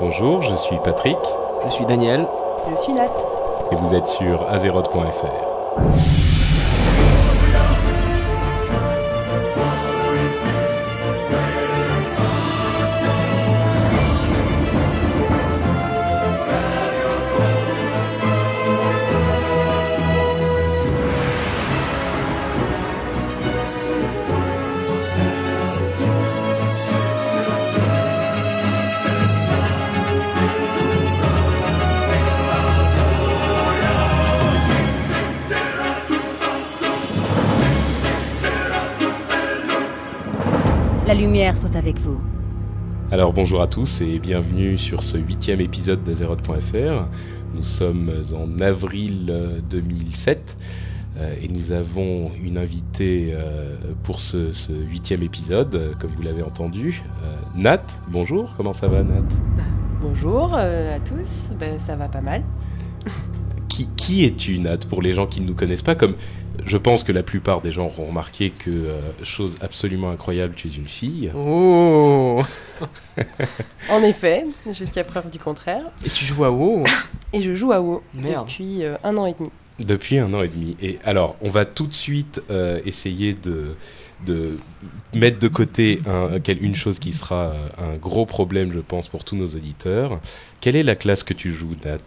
Bonjour, je suis Patrick. Je suis Daniel. Je suis Nat. Et vous êtes sur azeroth.fr. Soit avec vous. Alors bonjour à tous et bienvenue sur ce huitième épisode d'Azeroth.fr. Nous sommes en avril 2007 euh, et nous avons une invitée euh, pour ce, ce huitième épisode, euh, comme vous l'avez entendu. Nat, bonjour, comment ça va Nat? Bonjour à tous, ben, ça va pas mal. qui, qui es-tu Nat? Pour les gens qui ne nous connaissent pas comme je pense que la plupart des gens auront remarqué que, euh, chose absolument incroyable, tu es une fille. Oh En effet, jusqu'à preuve du contraire. Et tu joues à WoW Et je joue à WoW Merde. depuis euh, un an et demi. Depuis un an et demi. Et alors, on va tout de suite euh, essayer de, de mettre de côté un- une chose qui sera un gros problème, je pense, pour tous nos auditeurs. Quelle est la classe que tu joues, Nat?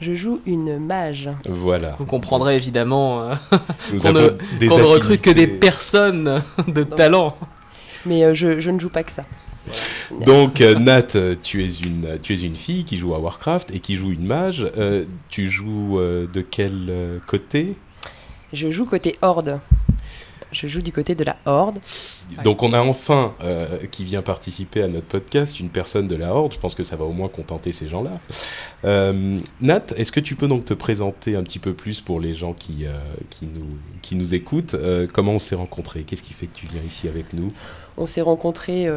Je joue une mage. Voilà. Vous comprendrez évidemment euh, qu'on ne, recrute que des personnes de talent. Mais euh, je, je ne joue pas que ça. Donc, euh, Nat, tu es, une, tu es une fille qui joue à Warcraft et qui joue une mage. Euh, tu joues euh, de quel côté? Je joue côté horde. Je joue du côté de la horde. Donc on a enfin euh, qui vient participer à notre podcast une personne de la Horde. Je pense que ça va au moins contenter ces gens-là. Euh, Nat, est-ce que tu peux donc te présenter un petit peu plus pour les gens qui, euh, qui, nous, qui nous écoutent? Comment on s'est rencontrés? Qu'est-ce qui fait que tu viens ici avec nous? On s'est rencontrés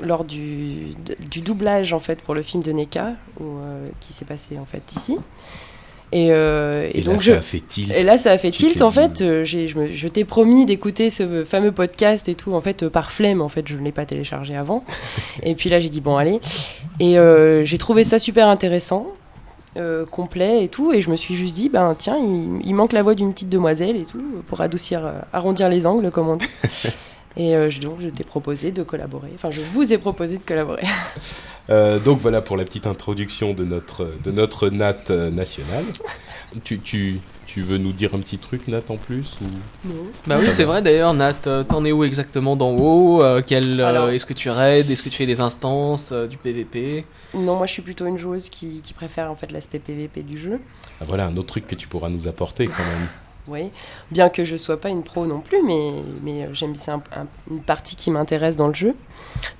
lors du, du doublage en fait pour le film de NECA où, qui s'est passé en fait ici. Et, euh, et Et, donc là, je, ça a fait tilt. Et là, ça a fait Tu tilt. En fait, euh, je, me- je t'ai promis d'écouter ce fameux podcast et tout. En fait, euh, par flemme, en fait, je ne l'ai pas téléchargé avant. et puis là, j'ai dit bon, allez. Et euh, j'ai trouvé ça super intéressant, complet et tout. Et je me suis juste dit, ben tiens, il, il manque la voix d'une petite demoiselle et tout pour adoucir, arrondir les angles, comme on dit. Et euh, je- donc, je t'ai proposé de collaborer. Enfin, je vous ai proposé de collaborer. Euh, donc voilà pour la petite introduction de notre, de notre Nat euh, nationale. tu, tu, tu veux nous dire un petit truc, Nat, en plus ou... Bah oui, c'est vrai d'ailleurs, Nat. T'en es où exactement dans WoW Euh, euh, Alors- Est-ce que tu raids Est-ce que tu fais des instances euh, Du PVP Non, moi, je suis plutôt une joueuse qui, qui préfère en fait l'aspect PVP du jeu. Ah, Voilà un autre truc que tu pourras nous apporter quand même. Oui, bien que je sois pas une pro non plus, mais, mais euh, j'aime c'est un- un- une partie qui m'intéresse dans le jeu.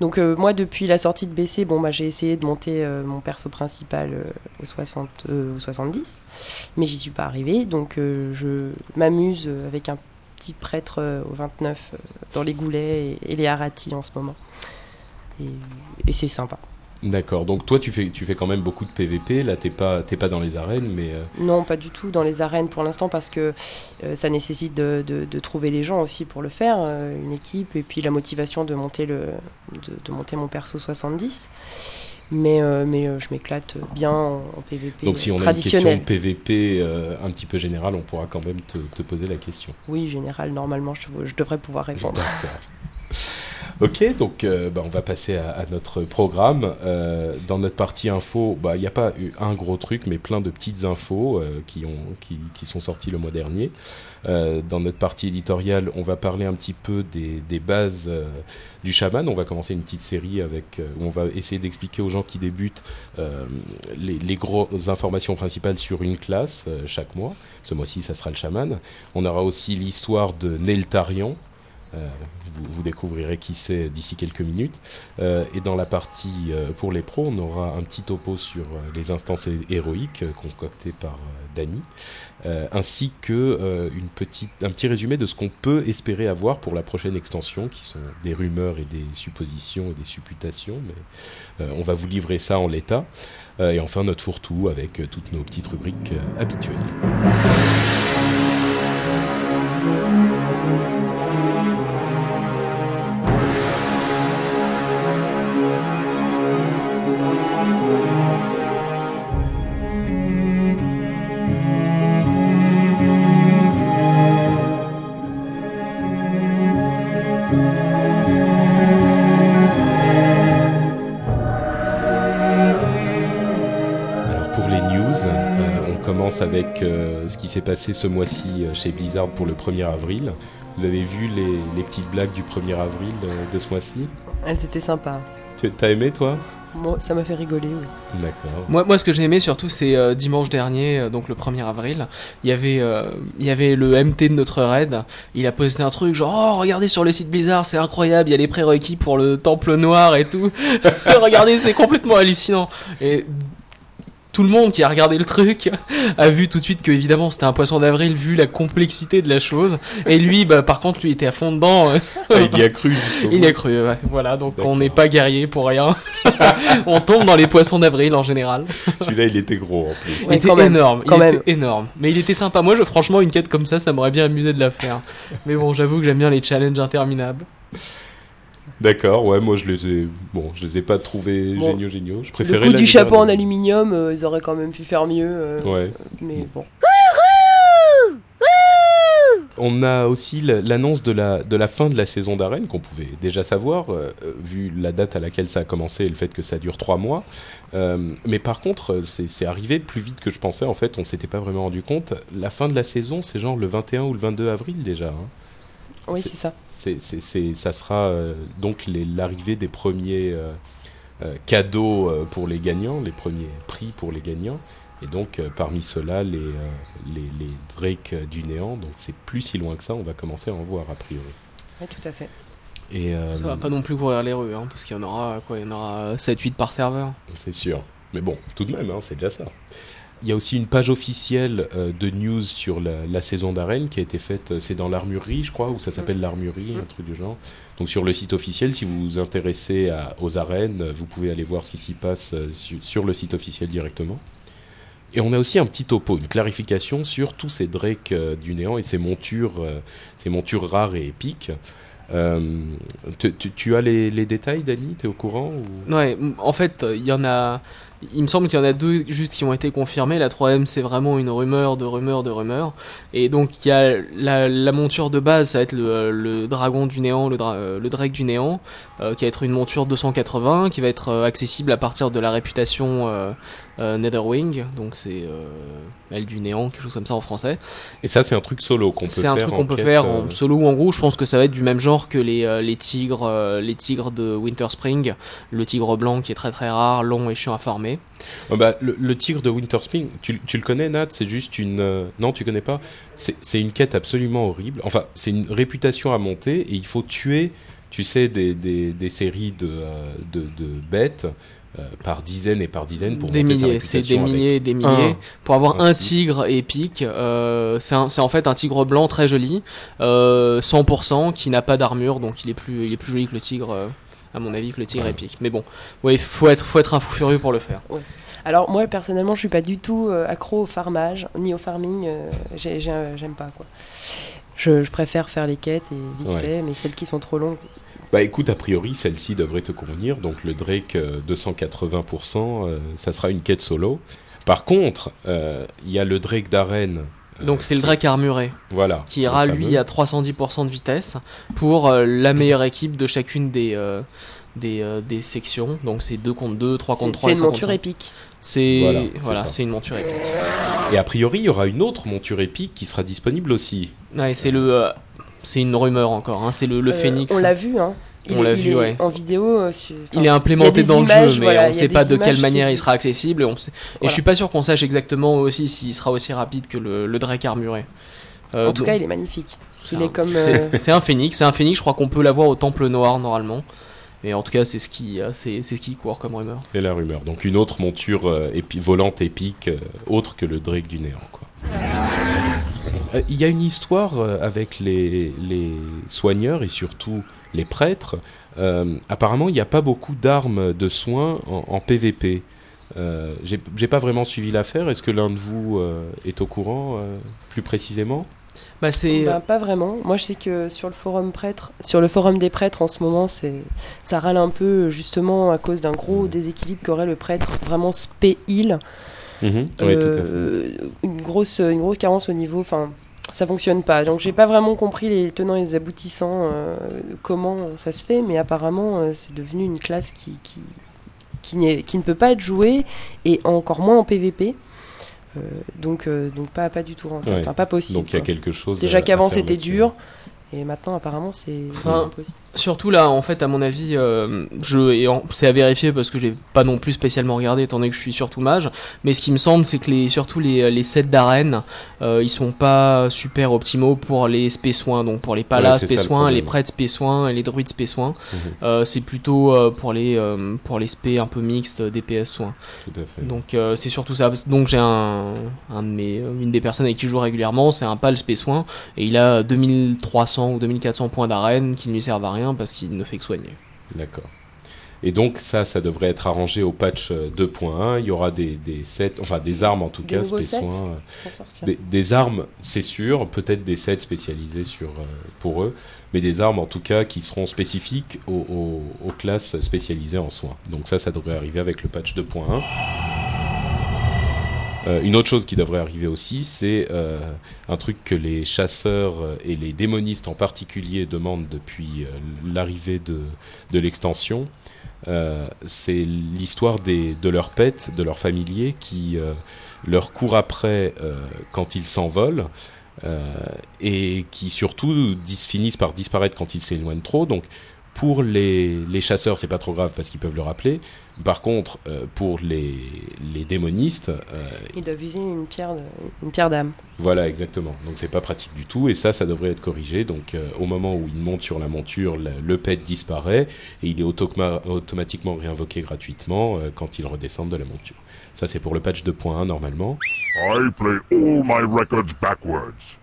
Donc euh, moi, depuis la sortie de BC, bon, bah, j'ai essayé de monter euh, mon perso principal euh, au, 60, euh, au 70, mais j'y suis pas arrivée. Donc je m'amuse avec un petit prêtre au 29 euh, dans les goulets et, les haratis en ce moment. Et c'est sympa. D'accord, donc toi tu fais, tu fais quand même beaucoup de PVP, là t'es pas, t'es pas dans les arènes, mais euh, Non, pas du tout dans les arènes pour l'instant parce que euh, ça nécessite de, de- de trouver les gens aussi pour le faire, euh, une équipe, et puis la motivation de monter, le, de, de monter mon perso 70. Mais, mais je m'éclate bien en, en PVP donc si on a une question PVP un petit peu générale, on pourra quand même te, te poser la question. Oui, général, normalement, je, je devrais pouvoir répondre. Ok, donc euh, bah, on va passer à, notre programme. Euh, dans notre partie info, bah, il n'y a pas eu un gros truc, mais plein de petites infos euh, qui, ont, qui, sont sorties le mois dernier. Dans notre partie éditoriale, on va parler un petit peu des, bases du chaman. On va commencer une petite série avec où on va essayer d'expliquer aux gens qui débutent les, les grosses informations principales sur une classe chaque mois. Ce mois-ci, ça sera le chaman. On aura aussi l'histoire de Neltarion. Euh, vous, découvrirez qui c'est d'ici quelques minutes. Euh, et dans la partie euh, pour les pros, on aura un petit topo sur les instances hé- héroïques concoctées par Dany, ainsi que petite, un petit résumé de ce qu'on peut espérer avoir pour la prochaine extension, qui sont des rumeurs et des suppositions et des supputations, mais on va vous livrer ça en l'état. Et enfin notre fourre-tout avec toutes nos petites rubriques habituelles. Ce qui s'est passé ce mois-ci euh, chez Blizzard pour le 1er avril. Vous avez vu les, les petites blagues du 1er avril euh, de ce mois-ci? Elles étaient sympas. Tu T'as aimé toi? Moi, ça m'a fait rigoler, oui. D'accord. Moi, moi, ce que j'ai aimé surtout, c'est euh, dimanche dernier, euh, donc le 1er avril, il y avait, euh, il y avait le MT de notre raid. Il a posté un truc genre, oh, regardez sur le site Blizzard, c'est incroyable, il y a les prérequis pour le Temple Noir et tout. regardez, c'est complètement hallucinant. Et tout le monde qui a regardé le truc a vu tout de suite que évidemment c'était un poisson d'avril vu la complexité de la chose. Et lui, bah, par contre, lui était à fond dedans. Ah, il y a cru Il y a cru, ouais. Voilà, donc on n'est pas guerrier pour rien. on tombe dans les poissons d'avril en général. Celui-là, il était gros en plus. Il était quand même, énorme, quand il même. était énorme. Mais il était sympa. Moi, je, franchement, une quête comme ça, ça m'aurait bien amusé de la faire. Mais bon, j'avoue que j'aime bien les challenges interminables. D'accord, ouais, moi je les ai, bon, je les ai pas trouvés Bon. géniaux, géniaux. Je Le préférais coup du chapeau en aluminium, euh, ils auraient quand même pu faire mieux. euh, Ouais. Mais bon. On a aussi la- l'annonce de la, de la fin de la saison d'arène qu'on pouvait déjà savoir, euh, vu la date à laquelle ça a commencé et le fait que ça dure trois mois. Euh, mais par contre, c'est c'est arrivé plus vite que je pensais. En fait, on s'était pas vraiment rendu compte. La fin de la saison, c'est genre le 21 ou le 22 avril déjà. hein. Oui, c'est ça. C'est, c'est, c'est- ça sera euh, donc les- l'arrivée des premiers euh, euh, cadeaux euh, pour les gagnants, les premiers prix pour les gagnants. Et donc, euh, parmi ceux-là, les, euh, les, les Drake du néant. Donc, c'est plus si loin que ça. On va commencer à en voir, a priori. Ouais, tout à fait. Et, euh, Ça va pas non plus courir les rues, hein, parce qu'il y en aura quoi Il y en aura 7-8 par serveur. C'est sûr. Mais bon, tout de même, hein, c'est déjà ça. Il y a aussi une page officielle euh, de news sur la, la saison d'arène qui a été faite, euh, c'est dans l'armurerie, je crois, ou ça s'appelle l'armurerie, un truc du genre. Donc sur le site officiel, si vous vous intéressez à- aux arènes, euh, vous pouvez aller voir ce qui s'y passe su- sur le site officiel directement. Et on a aussi un petit topo, une clarification sur tous ces drakes euh, du néant et ces montures, euh, ces montures rares et épiques. Euh, tu, tu- tu as les, les détails, Dani? T'es au courant ou... Ouais, en fait, il y en a. Il me semble qu'il y en a deux juste qui ont été confirmés. La troisième, c'est vraiment une rumeur de rumeur de rumeur. Et donc, il y a la, monture de base, ça va être le, dragon du néant, le, dra- euh, le du néant, euh, qui va être une monture 280, qui va être euh, accessible à partir de la réputation euh, Netherwing. Donc, c'est elle du néant, quelque chose comme ça en français. Et ça, c'est un truc solo qu'on peut C'est faire. un truc qu'on peut faire en solo ou en groupe. Je pense que ça va être du même genre que les, les tigres, les tigres de Winter Spring, le tigre blanc qui est très très rare, long et chiant à farmer. ah bah, le, le tigre de Winter Spring, tu, tu le connais, Nat? C'est juste une. Non, tu connais pas? C'est c'est une quête absolument horrible. Enfin, c'est une réputation à monter et il faut tuer, tu sais, des, des, des séries de, euh, de, de bêtes euh, par dizaines et par dizaines pour des milliers, c'est des milliers, des milliers. un Pour avoir un tigre épique, euh, c'est en fait un tigre blanc très joli, euh, 100% qui n'a pas d'armure, donc il est plus, il est plus joli que le tigre. euh, à mon avis, que le tigre Ouais. épique. Mais bon, ouais, faut être, faut être un fou furieux pour le faire. Alors moi personnellement je suis pas du tout euh, accro au farmage ni au farming, euh, j'ai- j'ai- j'aime pas quoi. Je, je préfère faire les quêtes et vite Ouais. fait, mais celles qui sont trop longues. Bah écoute, a priori, celle-ci devrait te convenir. Donc le Drake euh, 280%, euh, ça sera une quête solo. Par contre, euh, il y a le Drake d'arène. euh, Donc c'est le drake armuré. Voilà. qui ira lui à 310% de vitesse pour euh, la meilleure équipe de chacune des euh, des, euh, des sections. Donc c'est 2 contre 2, 3 C'est contre 3 c'est une 5 monture épique. 5. C'est Voilà, voilà, c'est une monture épique. Et a priori, il y aura une autre monture épique qui sera disponible aussi. Ouais, c'est le euh, c'est une rumeur encore hein, c'est le, le Euh, phénix. On l'a vu, hein. Il On l'a vu, est ouais. En vidéo. euh, il est implémenté dans images, le jeu, mais voilà, on ne sait pas de quelle manière il sera accessible. Et, on sait- et Voilà. je suis pas sûr qu'on sache exactement aussi s'il sera aussi rapide que le, le Drake armuré. Euh, En tout donc, cas, il est magnifique. c'est un- comme. c'est- euh, C'est un phénix, c'est un phénix. Je crois qu'on peut l'avoir au Temple Noir normalement. Mais en tout cas, c'est ce qui, c'est c'est ce qui court comme rumeur. C'est la rumeur. Donc une autre monture euh, épi- volante épique, euh, autre que le Drake du néant. quoi. Euh, Il y a une histoire euh, avec les, les soigneurs et surtout les prêtres. Euh, apparemment, il n'y a pas beaucoup d'armes de soins en, en PVP. Euh, J'ai pas vraiment suivi l'affaire. Est-ce que l'un de vous euh, est au courant euh, plus précisément? Bah c'est ben, pas vraiment. Moi, je sais que sur le forum prêtre, sur le forum des prêtres en ce moment, c'est ça râle un peu justement à cause d'un gros déséquilibre qu'aurait le prêtre vraiment spé heal. Oui. Euh, une grosse une grosse carence au niveau enfin ça fonctionne pas donc j'ai pas vraiment compris les tenants et les aboutissants euh, comment ça se fait mais apparemment euh, c'est devenu une classe qui qui qui, n'est- qui ne peut pas être jouée et encore moins en PVP Euh, donc, euh, donc pas, pas du tout rentable. Ouais. Enfin, pas possible. Donc il y a quelque chose. Déjà qu'avant c'était dur, et maintenant apparemment c'est Enfin, impossible. Surtout là, en fait, à mon avis, euh, je c'est à vérifier parce que j'ai pas non plus spécialement regardé étant donné que je suis surtout mage. Mais ce qui me semble, c'est que les surtout les, les sets d'arène, euh, ils sont pas super optimaux pour les spé soins, donc pour les palas Ouais, spé le soins, les prêtres spé soins et les druides spé soins. Mhm. Euh, c'est plutôt euh, pour les euh, pour les spé un peu mixtes euh, DPS soins. Tout à fait. Donc euh, c'est surtout ça. Donc j'ai un, un de mes, euh, une des personnes avec qui je joue régulièrement, c'est un pal spé soin et il a 2300 ou 2400 points d'arène qui ne lui servent à rien parce qu'il ne fait que soigner. D'accord. Et donc ça, ça devrait être arrangé au patch euh, 2.1. Il y aura des, des sets, enfin des armes en tout Des cas, euh. Des, des armes, c'est sûr, peut-être des sets spécialisés sur, euh, pour eux, mais des armes en tout cas qui seront spécifiques aux, aux- aux classes spécialisées en soins. Donc ça, ça devrait arriver avec le patch 2.1. Euh, une autre chose qui devrait arriver aussi, c'est euh, un truc que les chasseurs euh, et les démonistes en particulier demandent depuis l'arrivée de, l'extension. C'est l'histoire de leurs pets, de leurs familiers qui leur courent après quand ils s'envolent et qui surtout finissent par disparaître quand ils s'éloignent trop. Donc pour les, les chasseurs, c'est pas trop grave parce qu'ils peuvent le rappeler. Par contre, euh, pour les, les démonistes, euh, Ils doivent user une pierre de- une pierre d'âme. voilà, exactement. Donc c'est pas pratique du tout et ça, ça devrait être corrigé. Donc euh, au moment où il monte sur la monture, le, le pet disparaît et il est automa- automatiquement réinvoqué gratuitement euh, quand il redescend de la monture. Ça c'est pour le patch 2.1 normalement. I play all my records backwards.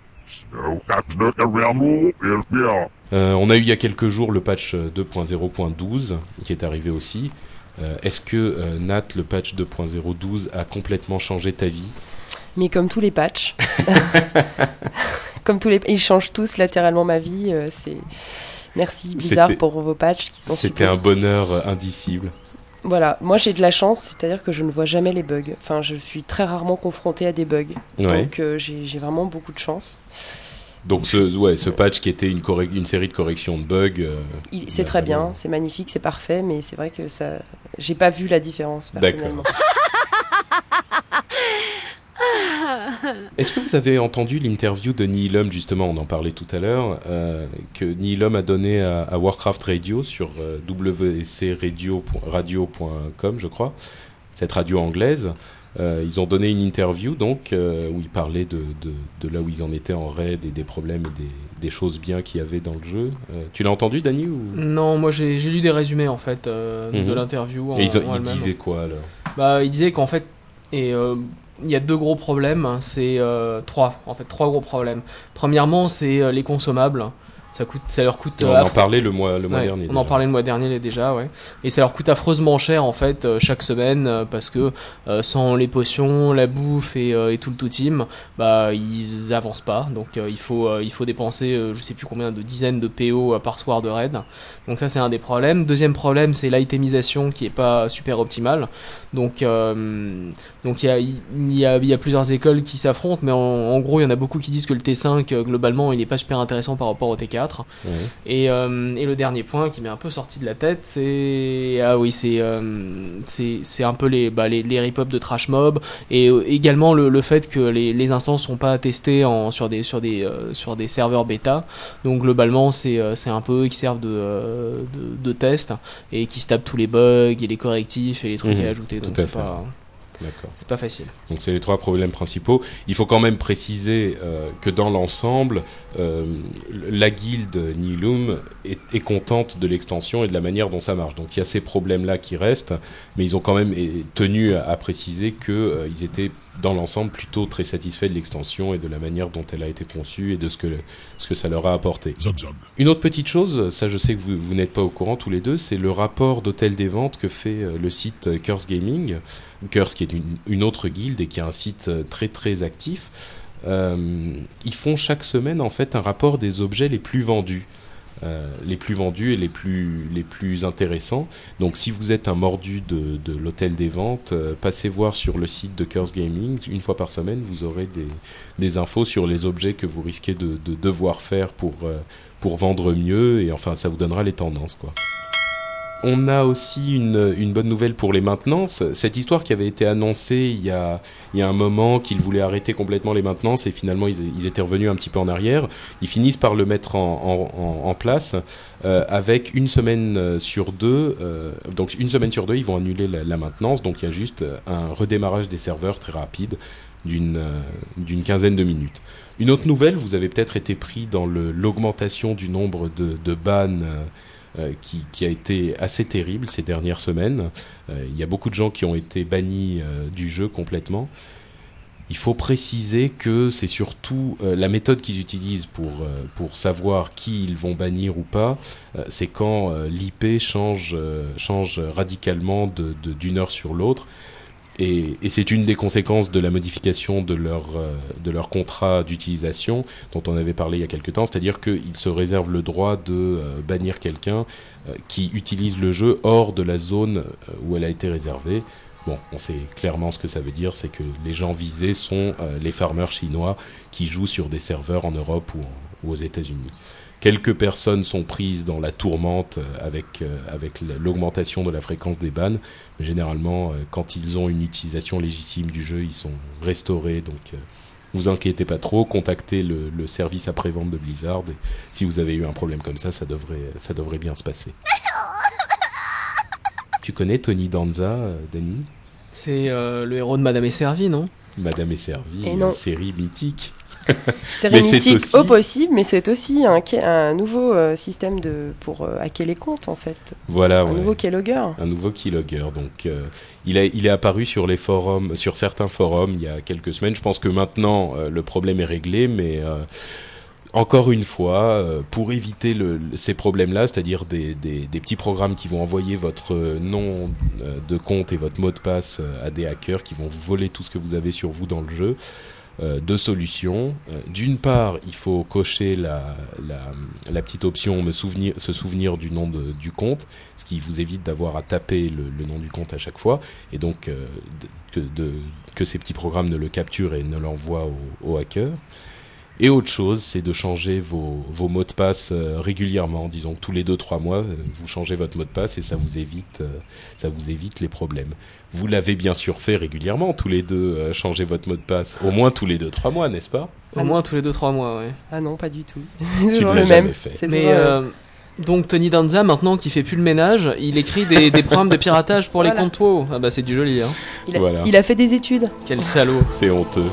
Euh, on a eu il y a quelques jours le patch euh, 2.0.12 qui est arrivé aussi. Euh, Est-ce que euh, Nat, le patch 2.0.12 a complètement changé ta vie? Mais comme tous les patchs, comme tous les, ils changent tous latéralement ma vie. euh, c'est merci Blizzard pour vos patchs qui sont C'était un bonheur indicible. Voilà, moi j'ai de la chance, c'est-à-dire que je ne vois jamais les bugs. Enfin, je suis très rarement confrontée à des bugs, Ouais. donc euh, j'ai vraiment beaucoup de chance. Donc ce, ouais, ce patch qui était une, série de corrections de bugs. euh, C'est très bien, c'est magnifique, c'est parfait, mais c'est vrai que ça, j'ai pas vu la différence D'accord. personnellement. Est-ce que vous avez entendu l'interview de Nihilum, justement, on en parlait tout à l'heure, euh, que Nihilum a donné à, à Warcraft Radio sur euh, wcradio.com, je crois, cette radio anglaise. Euh, ils ont donné une interview donc euh, où ils parlaient de, de, de là où ils en étaient en raid et des problèmes et des, des choses bien qu'il y avait dans le jeu. Euh, tu l'as entendu, Dani ou... Non, moi j'ai lu des résumés en fait de Mhm. l'interview. Et ils, en ils disaient quoi alors? Bah, il disait qu'en fait, et il y a deux gros problèmes. C'est euh, trois, en fait, trois gros problèmes. Premièrement, c'est les consommables. Ça coûte, ça leur coûte. On euh, en parlait le mois, le mois Ouais, dernier. On en déjà. parlait le mois dernier déjà, ouais. Et ça leur coûte affreusement cher en fait euh, chaque semaine euh, parce que euh, sans les potions, la bouffe et, euh, et tout le tout team, bah ils avancent pas. Donc euh, il faut il faut dépenser je sais plus combien de dizaines de PO par soir de raid. Donc ça c'est un des problèmes. Deuxième problème c'est l'itemisation qui est pas super optimale. Donc donc il y a il y a il y a plusieurs écoles qui s'affrontent, mais en, en gros il y en a beaucoup qui disent que le T5 euh, globalement il est pas super intéressant par rapport au T4. Ouais. Et, euh, et le dernier point qui m'est un peu sorti de la tête, c'est ah oui, c'est euh, c'est un peu les bah, les, les rip de trash mob et euh, également le, le fait que les, les instances sont pas testées en sur des sur des sur des serveurs bêta. Donc globalement, c'est un peu eux qui servent de, de de test et qui se tapent tous les bugs et les correctifs et les trucs Mhm, à ajouter. Donc c'est pas. C'est pas facile. Donc c'est les trois problèmes principaux. Il faut quand même préciser euh, que dans l'ensemble, euh, la guilde Nihilum est, est contente de l'extension et de la manière dont ça marche. Donc il y a ces problèmes-là qui restent, mais ils ont quand même tenu à, à préciser que euh, étaient dans l'ensemble plutôt très satisfaits de l'extension et de la manière dont elle a été conçue et de ce que, ce que ça leur a apporté. Une autre petite chose, ça je sais que vous, vous n'êtes pas au courant tous les deux, c'est le rapport d'hôtel des ventes que fait euh, le site euh, Curse Gaming. Curse qui est une, une autre guilde et qui a un site euh, très très actif. Euh, ils font chaque semaine en fait un rapport des objets les plus vendus. Euh, les plus vendus et les plus, les plus intéressants. Donc si vous êtes un mordu de, de l'hôtel des ventes, euh, passez voir sur le site de Curse Gaming. Une fois par semaine, vous aurez des, des infos sur les objets que vous risquez de, de devoir faire pour, euh, pour vendre mieux. Et enfin, ça vous donnera les tendances. quoi. On a aussi une, bonne nouvelle pour les maintenances. Cette histoire qui avait été annoncée il y a, un moment qu'ils voulaient arrêter complètement les maintenances et finalement ils, étaient revenus un petit peu en arrière. Ils finissent par le mettre en, place euh, avec une semaine euh, sur deux. euh, donc une semaine sur deux, ils vont annuler la, maintenance. Donc il y a juste un redémarrage des serveurs très rapide d'une quinzaine de minutes. Une autre nouvelle, vous avez peut-être été pris dans l'augmentation du nombre de, de euh, qui, qui a été assez terrible ces dernières semaines. Euh, Il y a beaucoup de gens qui ont été bannis euh, du jeu complètement. Il faut préciser que c'est surtout euh, la méthode qu'ils utilisent pour, euh, pour savoir qui ils vont bannir ou pas. euh, c'est quand euh, l'IP change, euh, change radicalement d'une heure sur l'autre. Et, c'est une des conséquences de la modification de leur, euh, de leur contrat d'utilisation dont on avait parlé il y a quelque temps, c'est-à-dire qu'ils se réservent le droit de euh, bannir quelqu'un euh, qui utilise le jeu hors de la zone où elle a été réservée. Bon, on sait clairement ce que ça veut dire, c'est que les gens visés sont les farmers chinois qui jouent sur des serveurs en Europe ou aux États-Unis. Quelques personnes sont prises dans la tourmente euh, avec, euh, avec la- l'augmentation de la fréquence des bans, mais généralement, euh, quand ils ont une utilisation légitime du jeu, ils sont restaurés. Donc, euh, vous inquiétez pas trop, contactez le, le service après-vente de Blizzard. Et si vous avez eu un problème comme ça, ça devrait, ça devrait bien se passer. tu connais Tony Danza, euh, Danny? C'est euh, le héros de Madame est servie, non? Madame est servie, Et une non. série mythique. Mythique aussi- au possible, mais c'est aussi un, nouveau euh, système de, pour euh, hacker les comptes, en fait. Voilà, un ouais. nouveau keylogger. un nouveau keylogger. Donc, euh, il, a, il est apparu sur les forums, sur certains forums il y a quelques semaines. Je pense que maintenant le problème est réglé, mais encore une fois, pour éviter le, ces problèmes-là, c'est-à-dire des, des, des petits programmes qui vont envoyer votre nom de compte et votre mot de passe à des hackers qui vont vous voler tout ce que vous avez sur vous dans le jeu. Euh, deux solutions. Euh, D'une part, il faut cocher la, la, petite option me souvenir, se souvenir du nom de, du compte, ce qui vous évite d'avoir à taper le, nom du compte à chaque fois, et donc euh, que, de, que ces petits programmes ne le capturent et ne l'envoient au hacker. Et autre chose, c'est de changer vos, vos mots de passe euh, régulièrement, disons que tous les 2-3 mois, euh, vous changez votre mot de passe et ça vous évite, euh, ça vous évite les problèmes. Vous l'avez bien sûr fait régulièrement, tous les deux, changer votre mot de passe, au moins tous les 2-3 mois, n'est-ce pas? Au moins tous les 2-3 mois, ouais. Ah non, pas du tout. C'est Tu toujours l'as le jamais même. fait. Mais euh, donc Tony Danza, maintenant qui fait plus le ménage, il écrit des, des programmes de piratage pour les comptes. Ah bah c'est du joli, hein. il, a, voilà. il a fait des études. Quel salaud. C'est honteux.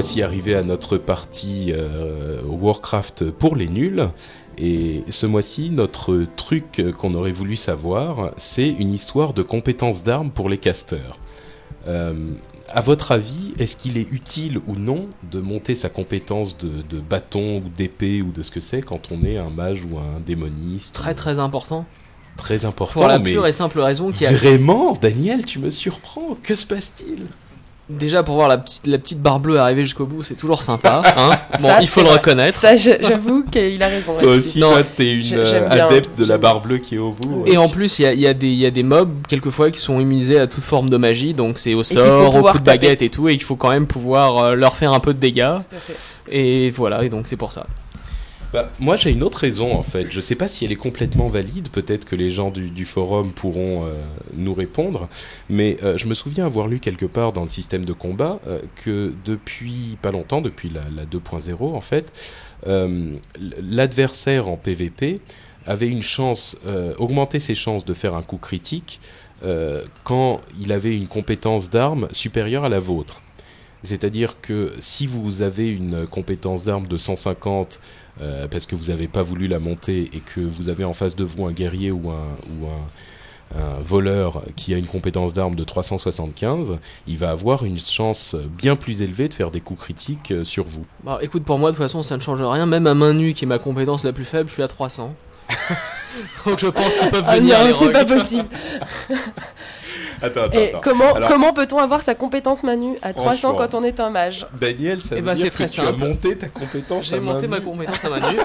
Voici arrivés à notre partie euh, Warcraft pour les nuls. Et ce mois-ci, notre truc qu'on aurait voulu savoir, c'est une histoire de compétences d'armes pour les casteurs. Euh, à votre avis, est-ce qu'il est utile ou non de monter sa compétence de, de bâton ou d'épée ou de ce que c'est quand on est un mage ou un démoniste Très ou- très important. très important. Pour la mais pure et simple raison qu'il y a Vraiment, Daniel, tu me surprends. Que se passe-t-il? Déjà pour voir la petite, la petite barre bleue arriver jusqu'au bout, c'est toujours sympa. Hein bon, Ça, il faut le vrai. reconnaître. Ça, j'avoue qu'il a raison. Toi aussi, Non. toi, t'es une euh, adepte de la barre bleue qui est au bout. Et en plus, il y a, il y, a des- il y a des mobs, quelquefois, qui sont immunisés à toute forme de magie, donc c'est au qu'il sort, au coup de taper. baguette et tout, et il faut quand même pouvoir euh, leur faire un peu de dégâts. Tout à fait. Et voilà, et donc c'est pour ça. Bah, moi, j'ai une autre raison en fait. Je sais pas si elle est complètement valide. Peut-être que les gens du, forum pourront euh, nous répondre. Mais euh, je me souviens avoir lu quelque part dans le système de combat euh, que depuis pas longtemps, depuis la, la 2.0 en fait, l'adversaire en PvP avait une chance, augmenter ses chances de faire un coup critique quand il avait une compétence d'arme supérieure à la vôtre. C'est-à-dire que si vous avez une compétence d'arme de 150 euh, parce que vous n'avez pas voulu la monter et que vous avez en face de vous un guerrier ou un, ou un, voleur qui a une compétence d'arme de 375, il va avoir une chance bien plus élevée de faire des coups critiques euh, sur vous. Bon, écoute, pour moi, de toute façon, ça ne change rien. Même à main nue, qui est ma compétence la plus faible, je suis à 300. Donc je pense qu'ils peuvent Ah venir. non, les c'est pas possible. Attends, attends, Et attends. comment, Alors- comment peut-on avoir sa compétence Manu à 300 Franchement. quand on est un mage Daniel, ça Eh veut ben, dire c'est que très tu as simple. monté ta compétence J'ai à main monté ma compétence à main nue.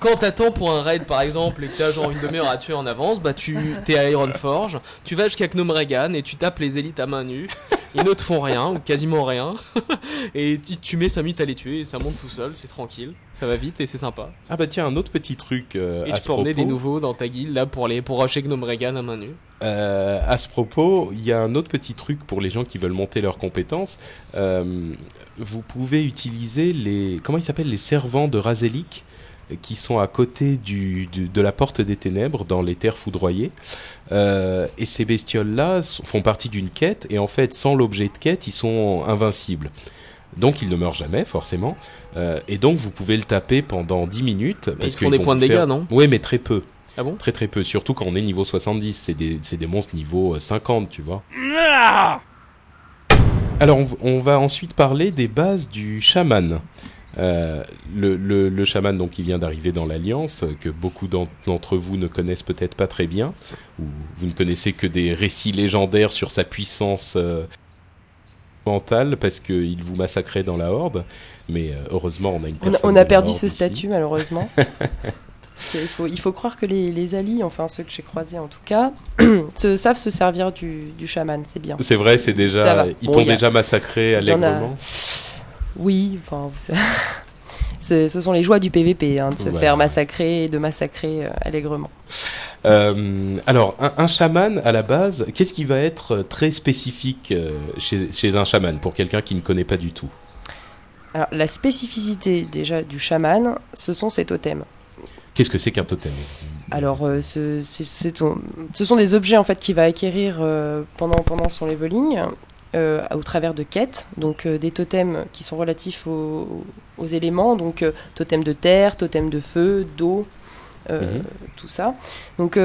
Quand t'attends pour un raid par exemple et que t'as genre une demi-heure à tuer en avance, bah tu t'es à Ironforge, tu vas jusqu'à Gnome Regan et tu tapes les élites à main nue. Ils ne te font rien ou quasiment rien. et tu, tu mets 5 minutes à les tuer et ça monte tout seul, c'est tranquille, ça va vite et c'est sympa. Ah bah tiens, un autre petit truc euh, Et à tu ce peux emmener des nouveaux dans ta guilde là pour les pour rusher Gnome Regan à main nue. Euh, à ce propos, il y a un autre petit truc pour les gens qui veulent monter leurs compétences. Euh, vous pouvez utiliser les comment ils s'appellent les servants de Razelik euh, qui sont à côté du, du- de la porte des ténèbres dans les terres foudroyées. Euh, et ces bestioles-là font partie d'une quête et en fait, sans l'objet de quête, ils sont invincibles. Donc ils ne meurent jamais forcément. Euh, et donc vous pouvez le taper pendant 10 minutes. ils se font des points de dégâts, non? Oui, mais très peu. Ah bon? Très très peu, surtout quand on est niveau 70, c'est des, c'est des monstres niveau euh, 50, tu vois. Alors on, on va ensuite parler des bases du chaman. Euh, le, le, le chaman donc qui vient d'arriver dans l'alliance, euh, que beaucoup d'en- d'entre vous ne connaissent peut-être pas très bien, ou vous ne connaissez que des récits légendaires sur sa puissance euh, mentale parce qu'il vous massacrait dans la horde. Mais euh, heureusement on a une On a, personne on a perdu ce ici. statut malheureusement. Il, faut, il faut croire que les, les alliés, enfin ceux que j'ai croisés en tout cas, se, savent se servir du, du chaman, c'est bien. C'est vrai, c'est déjà. Ils t'ont déjà massacré allègrement. Oui, enfin, ce sont les joies du PVP, hein, de se Voilà. faire massacrer et de massacrer euh, allègrement. Euh, alors, un, un chaman, à la base, qu'est-ce qui va être euh, très spécifique chez, chez un chaman, pour quelqu'un qui ne connaît pas du tout? Alors, la spécificité déjà du chaman, ce sont ses totems. Qu'est-ce que c'est qu'un totem? Alors, euh, ce, sont des objets en fait qu'il va acquérir euh, pendant, pendant son leveling euh, au travers de quêtes. Donc, euh, des totems qui sont relatifs aux, aux éléments. Donc, euh, totem de terre, totem de feu, d'eau, euh, Mhm. tout ça. Donc,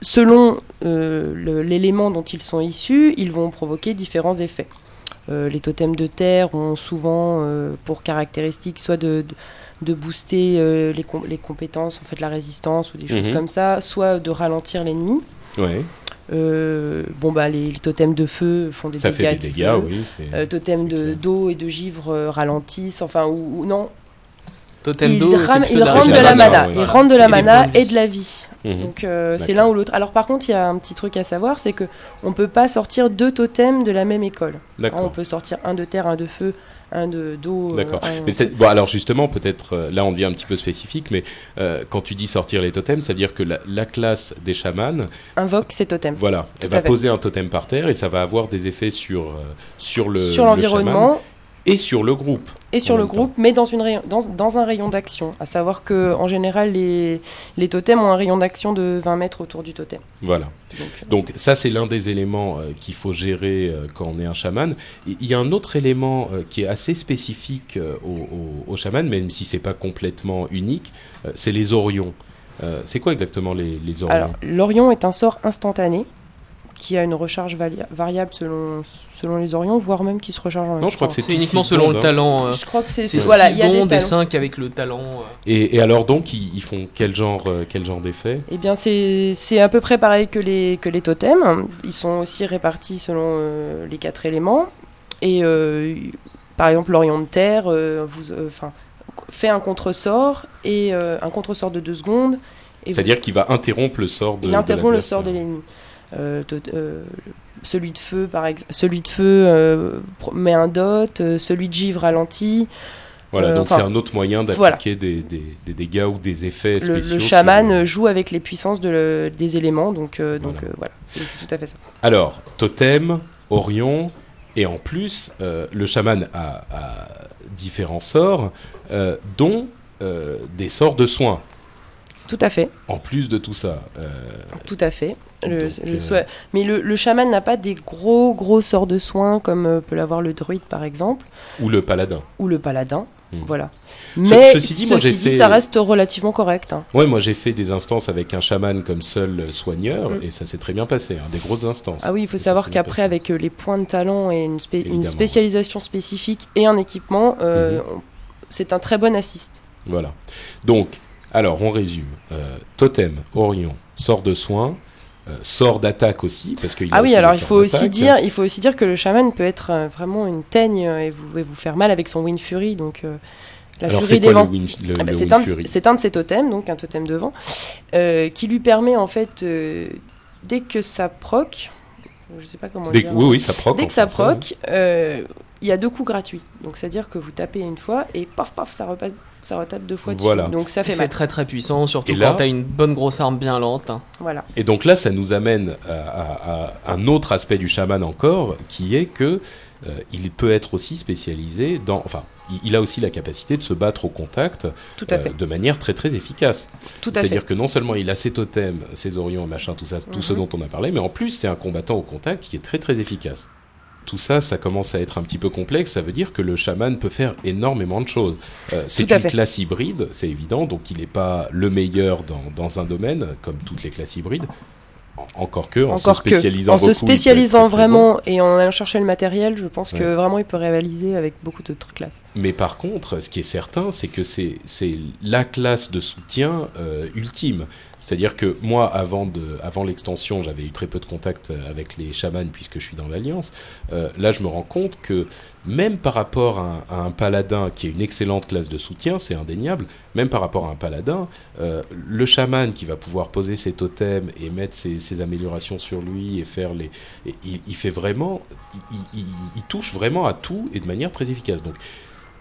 selon l'élément dont ils sont issus, ils vont provoquer différents effets. Les totems de terre ont souvent pour caractéristique soit de, de, de booster euh, les, com- les compétences, en fait la résistance ou des choses Mhm. comme ça, soit de ralentir l'ennemi. Ouais, Euh, bon bah les, les totems de feu font des ça dégâts. fait des dégâts, feu. oui. Euh, totems de- d'eau et de givre euh, ralentissent, enfin ou, ou non, Totem d'eau, ils rendent de la mana, ils Voilà. rendent de la mana et de la vie. Mhm. Donc euh, c'est l'un ou l'autre. Alors par contre, il y a un petit truc à savoir, c'est que on peut pas sortir deux totems de la même école. On peut sortir un de terre, un de feu, un de d'eau. euh, D'accord. bon, alors justement, peut-être euh, là on devient un petit peu spécifique, mais euh, quand tu dis sortir les totems, ça veut dire que la, la classe des chamans, invoque ces totems. voilà, elle Tout va fait. poser un totem par terre et ça va avoir des effets sur sur le sur le l'environnement et sur le groupe. et sur le groupe, mais dans, une rayon- dans, dans un rayon d'action. À savoir que en général, les, les totems ont un rayon d'action de 20 mètres autour du totem. Voilà. Donc, euh, Donc ça, c'est l'un des éléments euh, qu'il faut gérer euh, quand on est un chaman. Il y a un autre élément euh, qui est assez spécifique au, au, au chaman, même si c'est pas complètement unique, c'est les orions. C'est quoi exactement les, les orions? Alors, l'Orion est un sort instantané qui a une recharge variable selon, selon les Orions, voire même qui se recharge en même Non, je crois que temps. c'est uniquement selon secondes, le hein. talent. euh, Je crois que c'est voilà, 6 il y a des secondes et talents. 5 avec le talent. euh. Et, et alors donc, ils, ils font quel genre, euh, quel genre d'effet? Eh bien, c'est c'est à peu près pareil que les, que les totems. Ils sont aussi répartis selon euh, les quatre éléments. Et euh, par exemple, l'Orion de terre euh, vous, euh, fait un contre-sort et euh, un contre-sort de deux secondes. et vous- C'est-à-dire qu'il va interrompre le sort de Il interrompt le sort de l'ennemi. Euh, euh, celui de feu, par exemple, celui de feu euh, met un dot, celui de givre ralentit. Voilà, donc c'est un autre moyen voilà. d'appliquer des, des, des dégâts ou des effets Le, spéciaux. le sur- chaman joue avec les puissances de le- des éléments, donc euh, donc Voilà. voilà, c'est tout à fait ça. Alors, totem, Orion, et en plus, euh, le chaman a, a différents sorts, euh, dont euh, des sorts de soins. Tout à fait, En plus de tout ça, tout à fait. Le- Donc, le euh, Mais le, le chaman n'a pas des gros gros sorts de soins comme euh, peut l'avoir le druide par exemple, ou le paladin. ou le paladin. Hmm. Voilà. Mais ceci dit, moi, fait- ça reste relativement correct. hein. Ouais, moi j'ai fait des instances avec un chaman comme seul soigneur Mm. et ça s'est très bien passé, hein, des grosses instances. Ah oui, il faut Et savoir qu'après, avec euh, les points de talent et une, spé- une Évidemment. spécialisation spécifique et un équipement, euh, Mhm. c'est un très bon assist. Voilà. Donc, alors on résume. Euh, totem, Orion, sort de soin, euh, sort d'attaque aussi, parce qu'il Ah oui, alors il faut aussi dire, il faut aussi dire que le chaman peut être euh, vraiment une teigne euh, et vous, et vous faire mal avec son Wind Fury, donc la Alors furie c'est des vents. Ah bah, c'est un, de- Fury c'est un de ses totems, donc un totem de vent, qui lui permet en fait, dès que ça proc, je sais pas comment Dès- dire, Oui, oui, ça proc. dès que ça proc, il y a deux coups gratuits. Donc c'est-à-dire que vous tapez une fois et paf paf, ça repasse, ça retape deux fois dessus. Voilà. Donc ça fait C'est mal. très très puissant, surtout Et là- quand t'as une bonne grosse arme bien lente. hein. Voilà. Et donc là, ça nous amène à, à- à un autre aspect du chaman encore, qui est que euh, il peut être aussi spécialisé dans, enfin, il, il a aussi la capacité de se battre au contact Tout à euh, fait. de manière très très efficace. Tout à fait. C'est-à-dire que non seulement il a ses totems, ses orions, machin, tout ça, tout ce Mhm. dont on a parlé, mais en plus c'est un combattant au contact qui est très très efficace. Tout ça, ça commence à être un petit peu complexe. Ça veut dire que le chaman peut faire énormément de choses. Euh, c'est une fait. classe hybride, c'est évident, donc il n'est pas le meilleur dans, dans un domaine, comme toutes les classes hybrides. En- Encore que, en Encore se que, spécialisant en beaucoup, bon. vraiment et en allant chercher le matériel, je pense que vraiment il peut rivaliser avec beaucoup d'autres classes. Mais par contre, ce qui est certain, c'est que c'est c'est la classe de soutien euh, ultime. C'est-à-dire que moi, avant avant l'extension, j'avais eu très peu de contact avec les chamans puisque je suis dans l'alliance. Euh, là, je me rends compte que même par rapport à un, paladin qui est une excellente classe de soutien, c'est indéniable. Même par rapport à un paladin, euh, le chaman qui va pouvoir poser ses totems et mettre ses, améliorations sur lui et faire les, il, fait vraiment, il touche vraiment à tout et de manière très efficace. Donc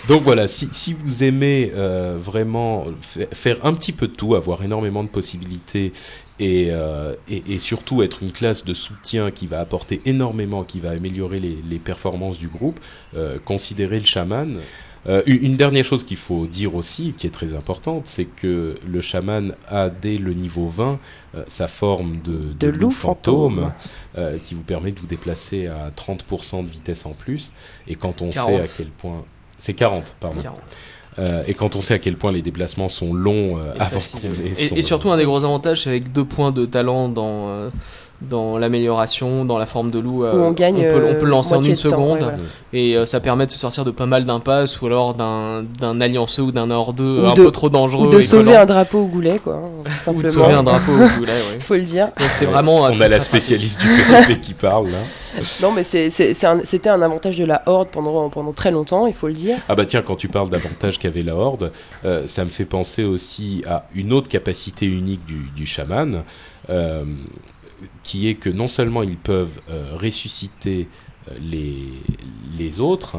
donc voilà, si, si vous aimez euh, vraiment fa- faire un petit peu de tout, avoir énormément de possibilités et, euh, et, et surtout être une classe de soutien qui va apporter énormément, qui va améliorer les, les performances du groupe, euh, considérez le chaman. Euh, une, dernière chose qu'il faut dire aussi, qui est très importante, c'est que le chaman a dès le niveau 20 euh, sa forme de, De loup fantôme. euh, qui vous permet de vous déplacer à 30% de vitesse en plus. Et quand on 40. sait à quel point... C'est 40, pardon. 40. Euh, et quand on sait à quel point les déplacements sont longs euh, Et avant et surtout un des gros avantages, c'est avec deux points de talent dans, euh, dans l'amélioration, dans la forme de loup. euh, on gagne, peut, on peut euh, le lancer en une temps, seconde. ouais, voilà. Et euh, ça permet de se sortir de pas mal d'impasses ou alors d'un d'un allianceux ou d'un hordeux Ou un de- peu trop dangereux. Ou de sauver collant. un drapeau au goulet, quoi, hein, Ou de sauver un drapeau au boulet, ouais. Faut le dire. Donc c'est Ouais, vraiment. euh, On a la pratique. spécialiste du PvP qui parle là. Non, mais c'est- c'est- c'est un- c'était un, avantage de la Horde pendant, pendant très longtemps, il faut le dire. Ah bah tiens, quand tu parles d'avantages qu'avait la Horde, euh, ça me fait penser aussi à une autre capacité unique du, du chaman, euh, qui est que non seulement ils peuvent euh, ressusciter euh, les, les autres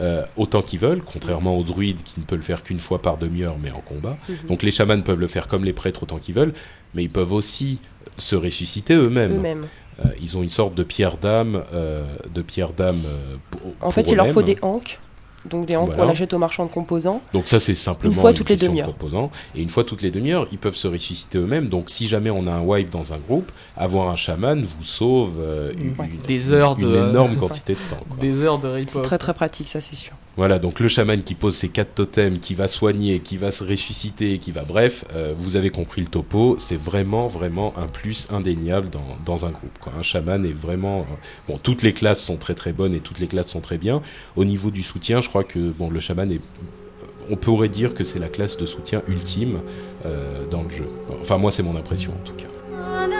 euh, autant qu'ils veulent, contrairement aux druides qui ne peuvent le faire qu'une fois par demi-heure mais en combat. Mhm. Donc les chamans peuvent le faire comme les prêtres autant qu'ils veulent, mais ils peuvent aussi se ressusciter eux-mêmes. Euh, ils ont une sorte de pierre d'âme, de pierre d'âme. En fait, il leur faut des hanks. Donc des hanks Voilà. qu'on achète au marchand de composants. Donc ça c'est simplement Une fois toutes les question de demi-heures. composants. Et une fois toutes les demi-heures, ils peuvent se ressusciter eux-mêmes. Donc si jamais on a un wipe dans un groupe, avoir un chaman vous sauve euh, une, Ouais. une- Des heures une de- énorme quantité de temps. quoi. Des heures de C'est rip-hop. très très pratique, ça c'est sûr. Voilà, donc le chaman qui pose ses quatre totems, qui va soigner, qui va se ressusciter, qui va... Bref, euh, vous avez compris le topo, c'est vraiment, vraiment un plus indéniable dans, un groupe. Un chaman est vraiment... euh, Bon, toutes les classes sont très très bonnes et toutes les classes sont très bien. Au niveau du soutien, je crois que bon, le chaman est... On pourrait dire que c'est la classe de soutien ultime euh, dans le jeu. Enfin, moi, c'est mon impression en tout cas.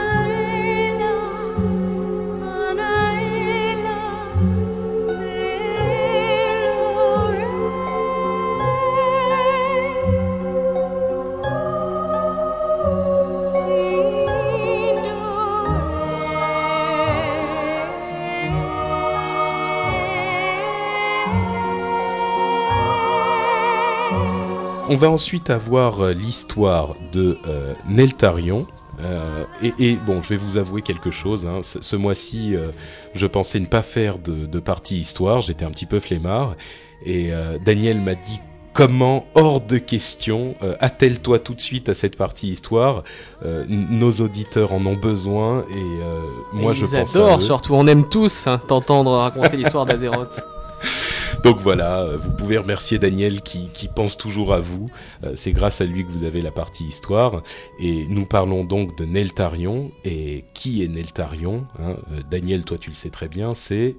On va ensuite avoir euh, l'histoire de euh, Neltarion. Euh, et, et bon, je vais vous avouer quelque chose. hein. Ce, ce mois-ci, euh, je pensais ne pas faire de, de partie histoire. J'étais un petit peu flemmard. Et Daniel m'a dit comment, hors de question, euh, attelle-toi tout de suite à cette partie histoire. Euh, nos auditeurs en ont besoin. Et euh, moi, Et je ils pense adorent surtout. On aime tous hein, t'entendre raconter l'histoire d'Azeroth. Donc voilà, euh, vous pouvez remercier Daniel qui, qui pense toujours à vous. Euh, c'est grâce à lui que vous avez la partie histoire. Et nous parlons donc de Neltarion. Et qui est Neltarion hein? Euh, Daniel, toi tu le sais très bien, c'est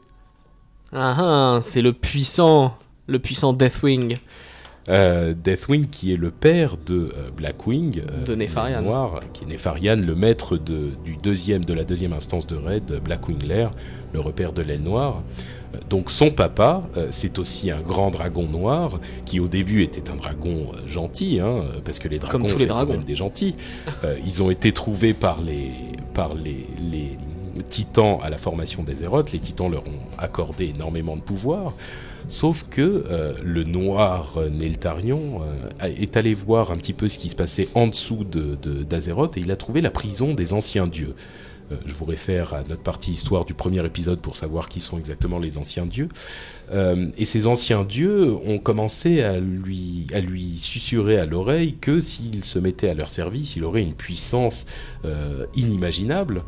Ah ah, c'est le puissant, le puissant Deathwing. euh, Deathwing qui est le père de euh, Blackwing, euh, De Nefarian. Noir, qui est Nefarian, le maître de, du deuxième, de la deuxième instance de raid, Blackwing Lair, le repère de l'aile noire. Donc son papa, euh, c'est aussi un grand dragon noir qui au début était un dragon euh, gentil, hein, parce que les dragons, Comme tous les c'est quand même des gentils. Euh, ils ont été trouvés par les par les, les titans à la formation des. Les titans leur ont accordé énormément de pouvoir. Sauf que euh, le noir Neltarion euh, est allé voir un petit peu ce qui se passait en dessous de, de- d'Azeroth et il a trouvé la prison des anciens dieux. Euh, je vous réfère à notre partie histoire du premier épisode pour savoir qui sont exactement les anciens dieux. Euh, et ces anciens dieux ont commencé à lui, à lui susurrer à l'oreille que s'il se mettait à leur service, il aurait une puissance euh, inimaginable.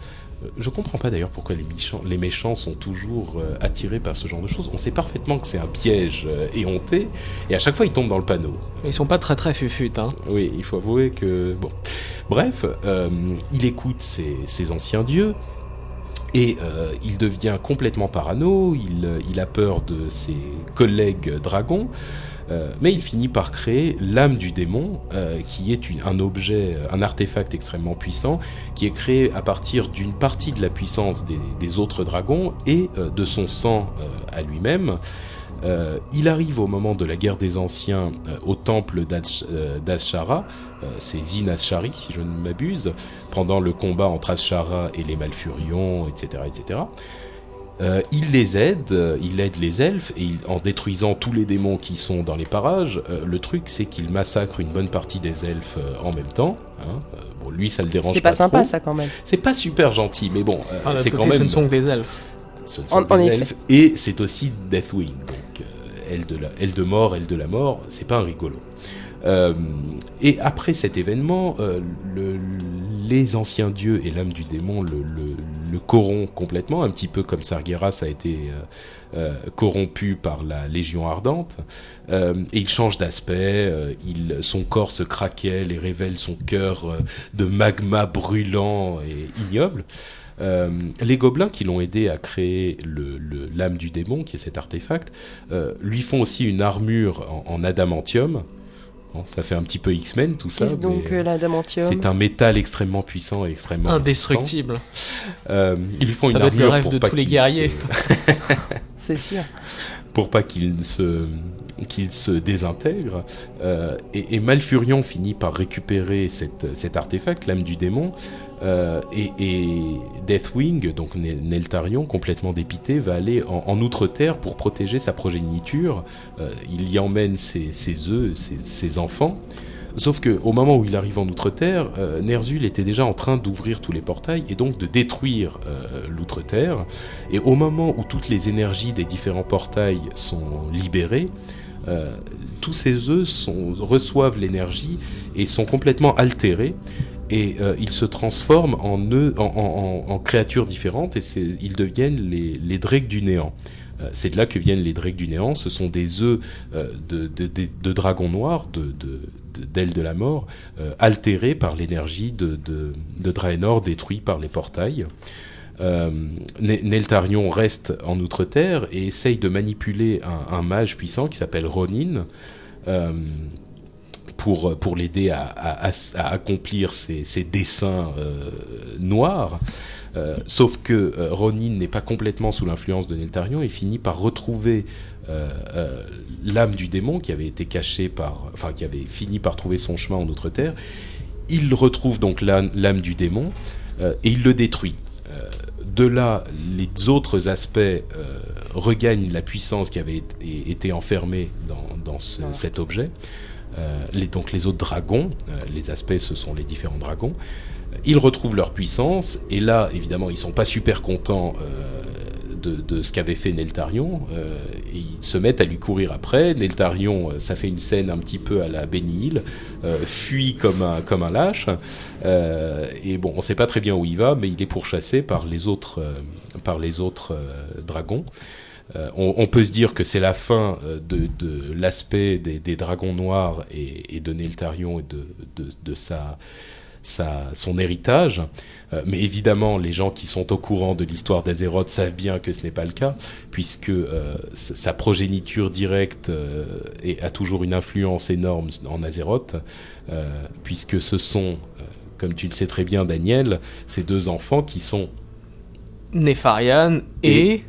Je comprends pas d'ailleurs pourquoi les méchants, les méchants sont toujours euh, attirés par ce genre de choses. On sait parfaitement que c'est un piège euh, éhonté, et à chaque fois ils tombent dans le panneau. Ils sont pas très très fufutes, hein. Oui, il faut avouer que bon. Bref, euh, il écoute ses, ses anciens dieux et il devient complètement parano. Il, il a peur de ses collègues dragons. Euh, mais il finit par créer l'âme du démon, euh, qui est un objet, un artefact extrêmement puissant, qui est créé à partir d'une partie de la puissance des, autres dragons et euh, de son sang à lui-même. Il arrive au moment de la guerre des anciens au temple d'Ash- d'Ashara, c'est Zin Ashari si je ne m'abuse, pendant le combat entre Ashara et les Malfurions, etc. etc. Euh, il les aide, euh, il aide les elfes, et il- en détruisant tous les démons qui sont dans les parages, euh, le truc c'est qu'il massacre une bonne partie des elfes euh, en même temps. hein. Euh, bon, lui ça le dérange C'est pas sympa trop. ça quand même. C'est pas super gentil, mais bon, euh, Ah, c'est quand même ce ne sont que des elfes. ce ne sont En- que en des effet. elfes, et c'est aussi Deathwing, donc euh, elle de la, elle de mort, elle de la mort, c'est pas un rigolo. Euh, et après cet événement, euh, le- anciens dieux et l'âme du démon le, corrompent complètement, un petit peu comme Sargeras a été euh, euh, corrompu par la Légion ardente. Euh, il change d'aspect, son corps se craquelle et révèle son cœur de magma brûlant et ignoble. Les gobelins qui l'ont aidé à créer l'âme du démon, qui est cet artefact, lui font aussi une armure en adamantium. Bon, ça fait un petit peu X-Men tout ça. Donc mais euh, l'adamantium c'est un métal extrêmement puissant et extrêmement Indestructible. Euh, ils lui font Ça une être le armure rêve pour de pas tous les guerriers. se- C'est sûr. pour pas qu'il se qu'il se désintègre euh, et, Malfurion finit par récupérer cet artefact l'âme du démon euh, et, Deathwing donc Nel- Neltarion complètement dépité va aller en, outre-terre pour protéger sa progéniture Euh, il y emmène ses, œufs ses, enfants Sauf que au moment où il arrive en Outre-Terre, euh, Ner'zhul était déjà en train d'ouvrir tous les portails et donc de détruire l'Outre-Terre. Et au moment où toutes les énergies des différents portails sont libérées, euh, tous ces œufs reçoivent l'énergie et sont complètement altérés. Et euh, ils se transforment en, créatures différentes et ils deviennent les, les du néant. Euh, c'est de là que viennent les drakes du néant. Ce sont des œufs de, de, dragons noirs, d'ailes de la mort, altérés par l'énergie de Draenor détruit par les portails. Euh, Ne- Neltarion reste en Outre-Terre et essaye de manipuler un, mage puissant qui s'appelle Ronin euh, pour, l'aider à, accomplir ses, ses desseins euh, noirs. Euh, sauf que euh, Ronin n'est pas complètement sous l'influence de Neltarion et finit par retrouver l'âme du démon qui avait été cachée par, enfin qui avait fini par trouver son chemin en Outre-Terre. Il retrouve donc l'âme du démon et il le détruit. De là, les autres aspects euh, regagnent la puissance qui avait été, été enfermée dans, dans ce- Voilà. cet objet. Euh, les, donc les autres dragons, euh, les aspects ce sont les différents dragons. Ils retrouvent leur puissance et là évidemment ils sont pas super contents de, ce qu'avait fait Neltarion euh, et ils se mettent à lui courir après. Neltarion, euh, ça fait une scène un petit peu à la Benny Hill, euh, fuit comme un, comme un lâche euh, et bon on sait pas très bien où il va mais il est pourchassé par les autres, par les autres dragons. on, peut se dire que c'est la fin de, de l'aspect des, dragons noirs et, et de Neltarion et de, de, de sa, sa, son héritage. Euh, mais évidemment, les gens qui sont au courant de l'histoire d'Azeroth savent bien que ce n'est pas le cas, puisque euh, sa progéniture directe euh, a toujours une influence énorme en Azeroth, puisque ce sont, comme tu le sais très bien, Daniel, ces deux enfants qui sont Nefarian et...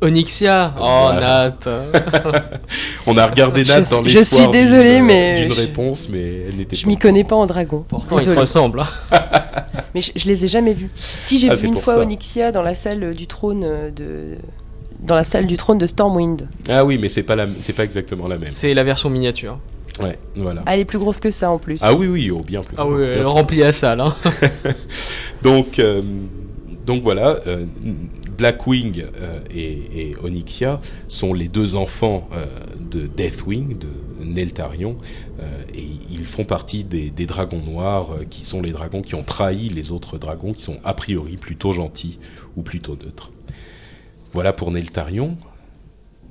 Onyxia. Oh, Voilà. Nat. On a regardé Je Nat suis- dans je l'espoir suis désolée, d'une- mais d'une je- réponse, mais elle n'était Je pas. m'y connais pas en dragon. Pourtant, ils se ressemblent. hein. Mais je, je les ai jamais vus. Si j'ai Ah, vu une fois ça. Onyxia dans la salle du trône euh, de dans la salle du trône de Stormwind. Ah oui, mais c'est pas la, c'est pas exactement la même. C'est la version miniature. Ouais, voilà. Elle est plus grosse que ça en plus. Ah oui, oui, oh, bien plus. Ah oui, elle remplit la salle. Hein. Donc, euh, donc voilà, euh, Blackwing euh, et, Onyxia sont les deux enfants euh, de Deathwing, de Neltarion, euh, et ils font partie des, dragons noirs, qui sont les dragons qui ont trahi les autres dragons, qui sont a priori plutôt gentils ou plutôt neutres. Voilà pour Neltarion.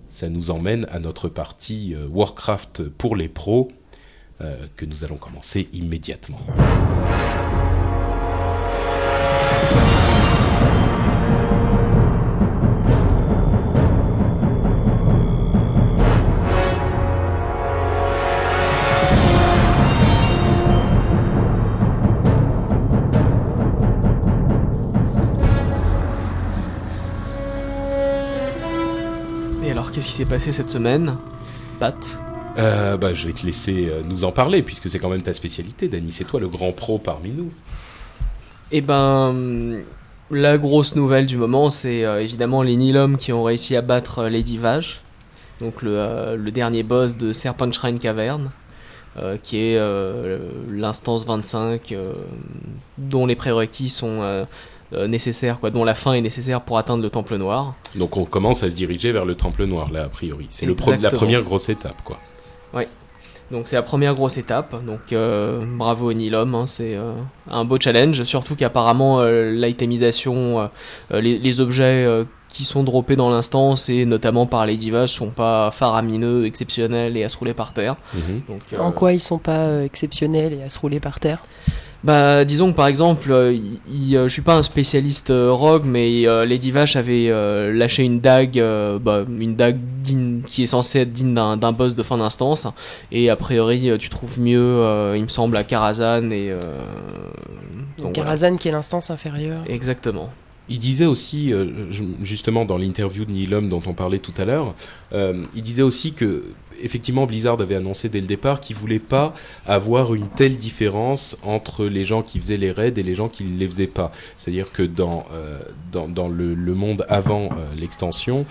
Ça nous emmène à notre partie Warcraft pour les pros, que nous allons commencer immédiatement. S'est passé cette semaine Pat Euh, bah, je vais te laisser euh, nous en parler, puisque c'est quand même ta spécialité, Dany. C'est toi le grand pro parmi nous. Eh ben, la grosse nouvelle du moment, c'est euh, évidemment les Nilom qui ont réussi à battre Lady Vage, donc le, le dernier boss de Serpent Shrine Cavern, euh, qui est euh, l'instance 25, euh, dont les prérequis sont euh, nécessaires, quoi, dont la fin est nécessaire pour atteindre le Temple Noir. Donc on commence à se diriger vers le Temple Noir, là, a priori. C'est le pro- la première grosse étape, quoi. Donc c'est la première grosse étape. Donc euh, bravo au Nilom, hein, c'est euh, un beau challenge. Surtout qu'apparemment euh, l'itemisation, les, les objets euh, qui sont droppés dans l'instance et notamment par les divas sont pas faramineux, exceptionnels et à se rouler par terre. Mhm. Donc, euh, En quoi ils sont pas euh, exceptionnels et à se rouler par terre? Bah, disons que par exemple, euh, il- euh, je suis pas un spécialiste euh, rogue, mais euh, Lady Vache avait euh, lâché une dague, euh, bah, une dague digne- qui est censée être digne d'un d'un boss de fin d'instance, et a priori, euh, tu trouves mieux, euh, il me semble, à Karazhan et. euh, donc voilà. Karazhan qui est l'instance inférieure. Exactement. Il disait aussi, euh, ju- justement dans l'interview de Nihilum dont on parlait tout à l'heure, euh, il disait aussi que effectivement Blizzard avait annoncé dès le départ qu'il voulait pas avoir une telle différence entre les gens qui faisaient les raids et les gens qui ne les faisaient pas. C'est-à-dire que dans euh, dans, le, monde avant euh, l'extension,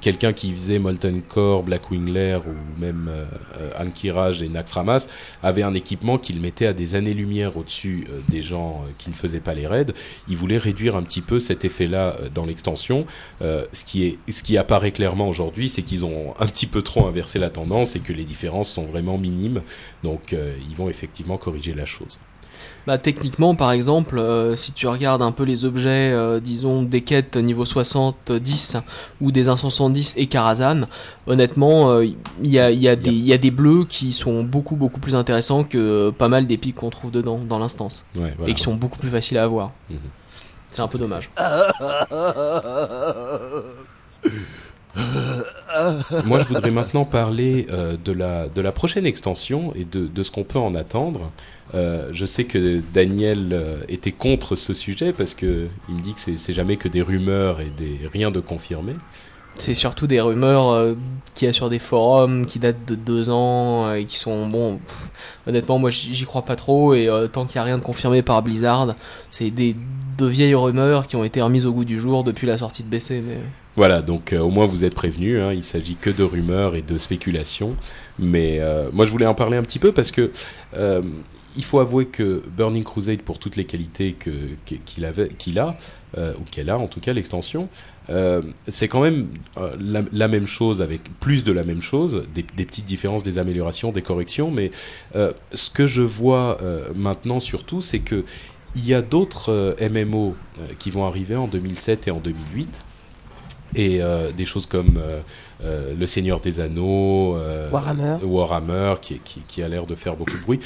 quelqu'un qui faisait Molten Core, Blackwing Lair ou même euh, Ankiraj et Naxxramas avait un équipement qui le mettait à des années-lumière au-dessus euh, des gens qui ne faisaient pas les raids ils voulaient réduire un petit peu cet effet-là dans l'extension. Ce qui ce qui apparaît clairement aujourd'hui, c'est qu'ils ont un petit peu trop inversé la tendance et que les différences sont vraiment minimes. Donc, euh, ils vont effectivement corriger la chose. Bah, techniquement, par exemple, euh, si tu regardes un peu les objets, euh, disons, des quêtes niveau 60-10 ou des 170 et Karazhan, honnêtement, euh, il y, a, y, a des- il y a des bleus qui sont beaucoup, beaucoup plus intéressants que pas mal des pics qu'on trouve dedans, dans l'instance, Ouais, voilà. et qui sont beaucoup plus faciles à avoir. Mhm. C'est un peu dommage. Moi, je voudrais maintenant parler euh, de, la, de la prochaine extension et de, de ce qu'on peut en attendre. Euh, je sais que Daniel euh, était contre ce sujet parce que il me dit que c'est- jamais que des rumeurs et des rien de confirmé. C'est surtout des rumeurs euh, qu'il y a sur des forums qui datent de deux ans et qui sont bon. honnêtement, moi j'y crois pas trop et tant qu'il y a rien de confirmé par Blizzard, c'est des de vieilles rumeurs qui ont été remises au goût du jour depuis la sortie de BC. Voilà, donc euh, au moins vous êtes prévenus, hein, il s'agit que de rumeurs et de spéculations. Mais euh, moi je voulais en parler un petit peu parce que euh, il faut avouer que Burning Crusade, pour toutes les qualités qu'il a, ou qu'elle a en tout cas l'extension, c'est quand même la, même chose avec plus de la même chose, des, des petites différences, des améliorations, des corrections. Mais ce que je vois maintenant surtout, c'est que il y a d'autres MMO qui vont arriver en 2007 et en 2008 et euh, des choses comme euh, euh, Le Seigneur des Anneaux, Warhammer. Warhammer qui, qui, qui a l'air de faire beaucoup de bruit.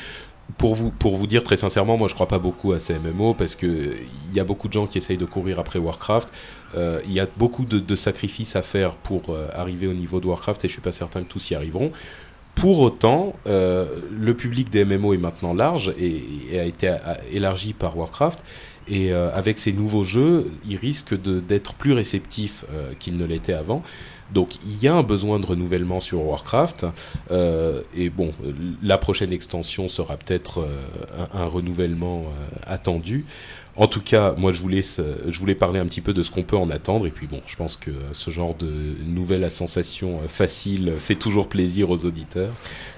Pour vous, pour vous dire très sincèrement, moi je crois pas beaucoup à ces MMO parce que il y a beaucoup de gens qui essayent de courir après Warcraft. Il y a beaucoup de, de sacrifices à faire pour arriver au niveau de Warcraft et je suis pas certain que tous y arriveront. Pour autant, le public des MMO est maintenant large et, et a été a- a- élargi par Warcraft. Et euh, avec ces nouveaux jeux, ils risquent d'être plus réceptifs euh, qu'ils ne l'étaient avant. Donc il y a un besoin de renouvellement sur Warcraft. Euh, et bon, la prochaine extension sera peut-être euh, un, un renouvellement euh, attendu. En tout cas, moi je voulais, je voulais parler un petit peu de ce qu'on peut en attendre. Et puis bon, je pense que ce genre de nouvelle à sensation euh, facile fait toujours plaisir aux auditeurs.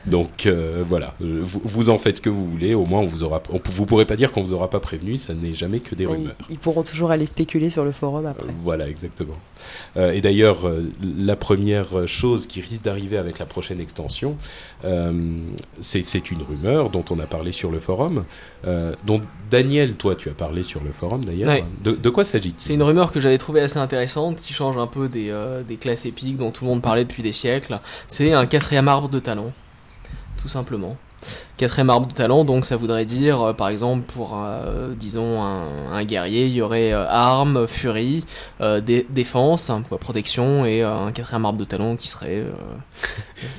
Donc euh, voilà, Euh, vous, vous en faites ce que vous voulez. Au moins, on vous aura, on, vous pourrez pas dire qu'on vous aura pas prévenu. Ça n'est jamais que des rumeurs. ils pourront toujours aller spéculer sur le forum après. Voilà, exactement. Euh, et d'ailleurs, euh, la première chose qui risque d'arriver avec la prochaine extension, euh, c'est une rumeur dont on a parlé sur le forum, euh, dont Daniel, toi, tu as parlé sur le forum d'ailleurs. Ouais. De, de quoi s'agit-il? C'est une rumeur que j'avais trouvée assez intéressante, qui change un peu des, euh, des classes épiques dont tout le monde parlait depuis des siècles. C'est un quatrième arbre de talent, tout simplement. Quatrième arbre de talent, donc ça voudrait dire, euh, par exemple, pour, euh, disons, un, un guerrier, il y aurait euh, arme, furie, euh, dé- défense, hein, quoi, protection, et euh, un quatrième arbre de talent qui serait... euh,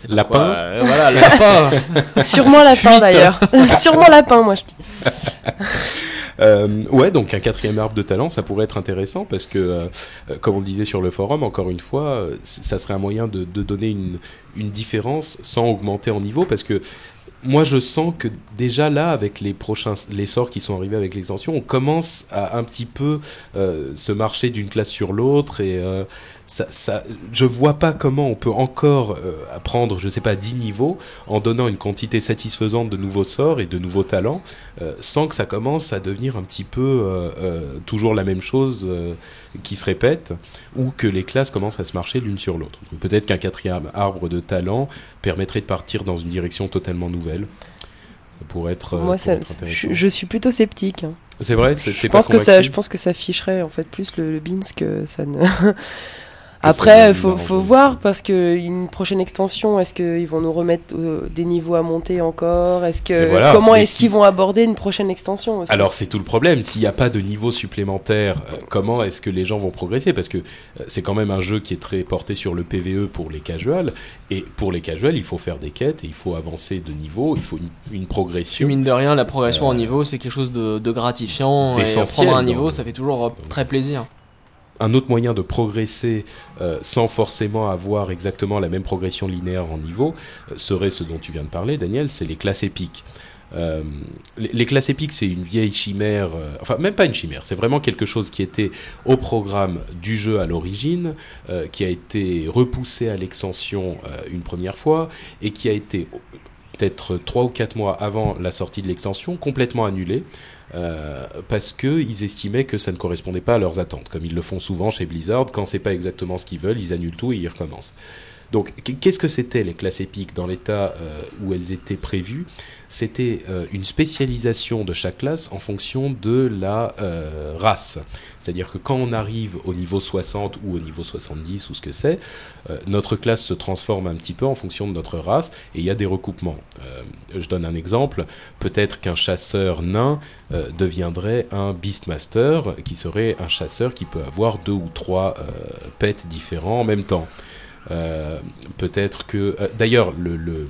Lapin. quoi, euh, Voilà, lapin Sûrement lapin d'ailleurs. Sûrement lapin, moi je dis. Euh, ouais, donc un quatrième arbre de talent, ça pourrait être intéressant parce que, euh, euh, comme on le disait sur le forum, encore une fois, euh, ça serait un moyen de, de donner une, une différence sans augmenter en niveau parce que moi je sens que déjà là, avec les prochains, les sorts qui sont arrivés avec l'extension, on commence à un petit peu euh, se marcher d'une classe sur l'autre et euh, ça, ça, je vois pas comment on peut encore euh, apprendre, je sais pas, 10 niveaux en donnant une quantité satisfaisante de nouveaux sorts et de nouveaux talents euh, sans que ça commence à devenir un petit peu euh, euh, toujours la même chose qui se répète ou que les classes commencent à se marcher l'une sur l'autre. Peut-être qu'un quatrième arbre de talent permettrait de partir dans une direction totalement nouvelle. Ça pourrait être, Moi, ça- être je, je suis plutôt sceptique. hein. C'est vrai, Je pas pense que ça, je pense que ça ficherait en fait plus le, le beans que ça ne. Après, faut, faut voir parce que une prochaine extension, est-ce qu'ils vont nous remettre euh, des niveaux à monter encore? Est-ce que voilà, comment est-ce si- qu'ils vont aborder une prochaine extension aussi? Alors c'est tout le problème. S'il n'y a pas de niveau supplémentaire, euh, comment est-ce que les gens vont progresser? Parce que euh, c'est quand même un jeu qui est très porté sur le PVE pour les casuals. Et pour les casuals, il faut faire des quêtes et il faut avancer de niveau. Il faut une, une progression. Mine de rien, la progression Euh, en niveau, c'est quelque chose de, de gratifiant. Et prendre un niveau, ça fait toujours très plaisir. Un autre moyen de progresser euh, sans forcément avoir exactement la même progression linéaire en niveau euh, serait ce dont tu viens de parler, Daniel, c'est les classes épiques. Euh, les, classes épiques, c'est une vieille chimère, enfin même pas une chimère, c'est vraiment quelque chose qui était au programme du jeu à l'origine, qui a été repoussé à l'extension une première fois et qui a été peut-être trois ou quatre mois avant la sortie de l'extension complètement annulé euh, parce que ils estimaient que ça ne correspondait pas à leurs attentes, comme ils le font souvent chez Blizzard. Quand c'est pas exactement ce qu'ils veulent, ils annulent tout et ils recommencent. Donc, qu- qu'est-ce que c'était les classes épiques dans l'état euh, où elles étaient prévues? C'était euh, une spécialisation de chaque classe en fonction de la euh, race. C'est-à-dire que quand on arrive au niveau 60 ou au niveau 70 ou ce que c'est, notre classe se transforme un petit peu en fonction de notre race et il y a des recoupements. Je donne un exemple. Peut-être qu'un chasseur nain deviendrait un Beastmaster, qui serait un chasseur qui peut avoir deux ou trois pets différents en même temps. Euh, peut-être que euh, d'ailleurs le, le,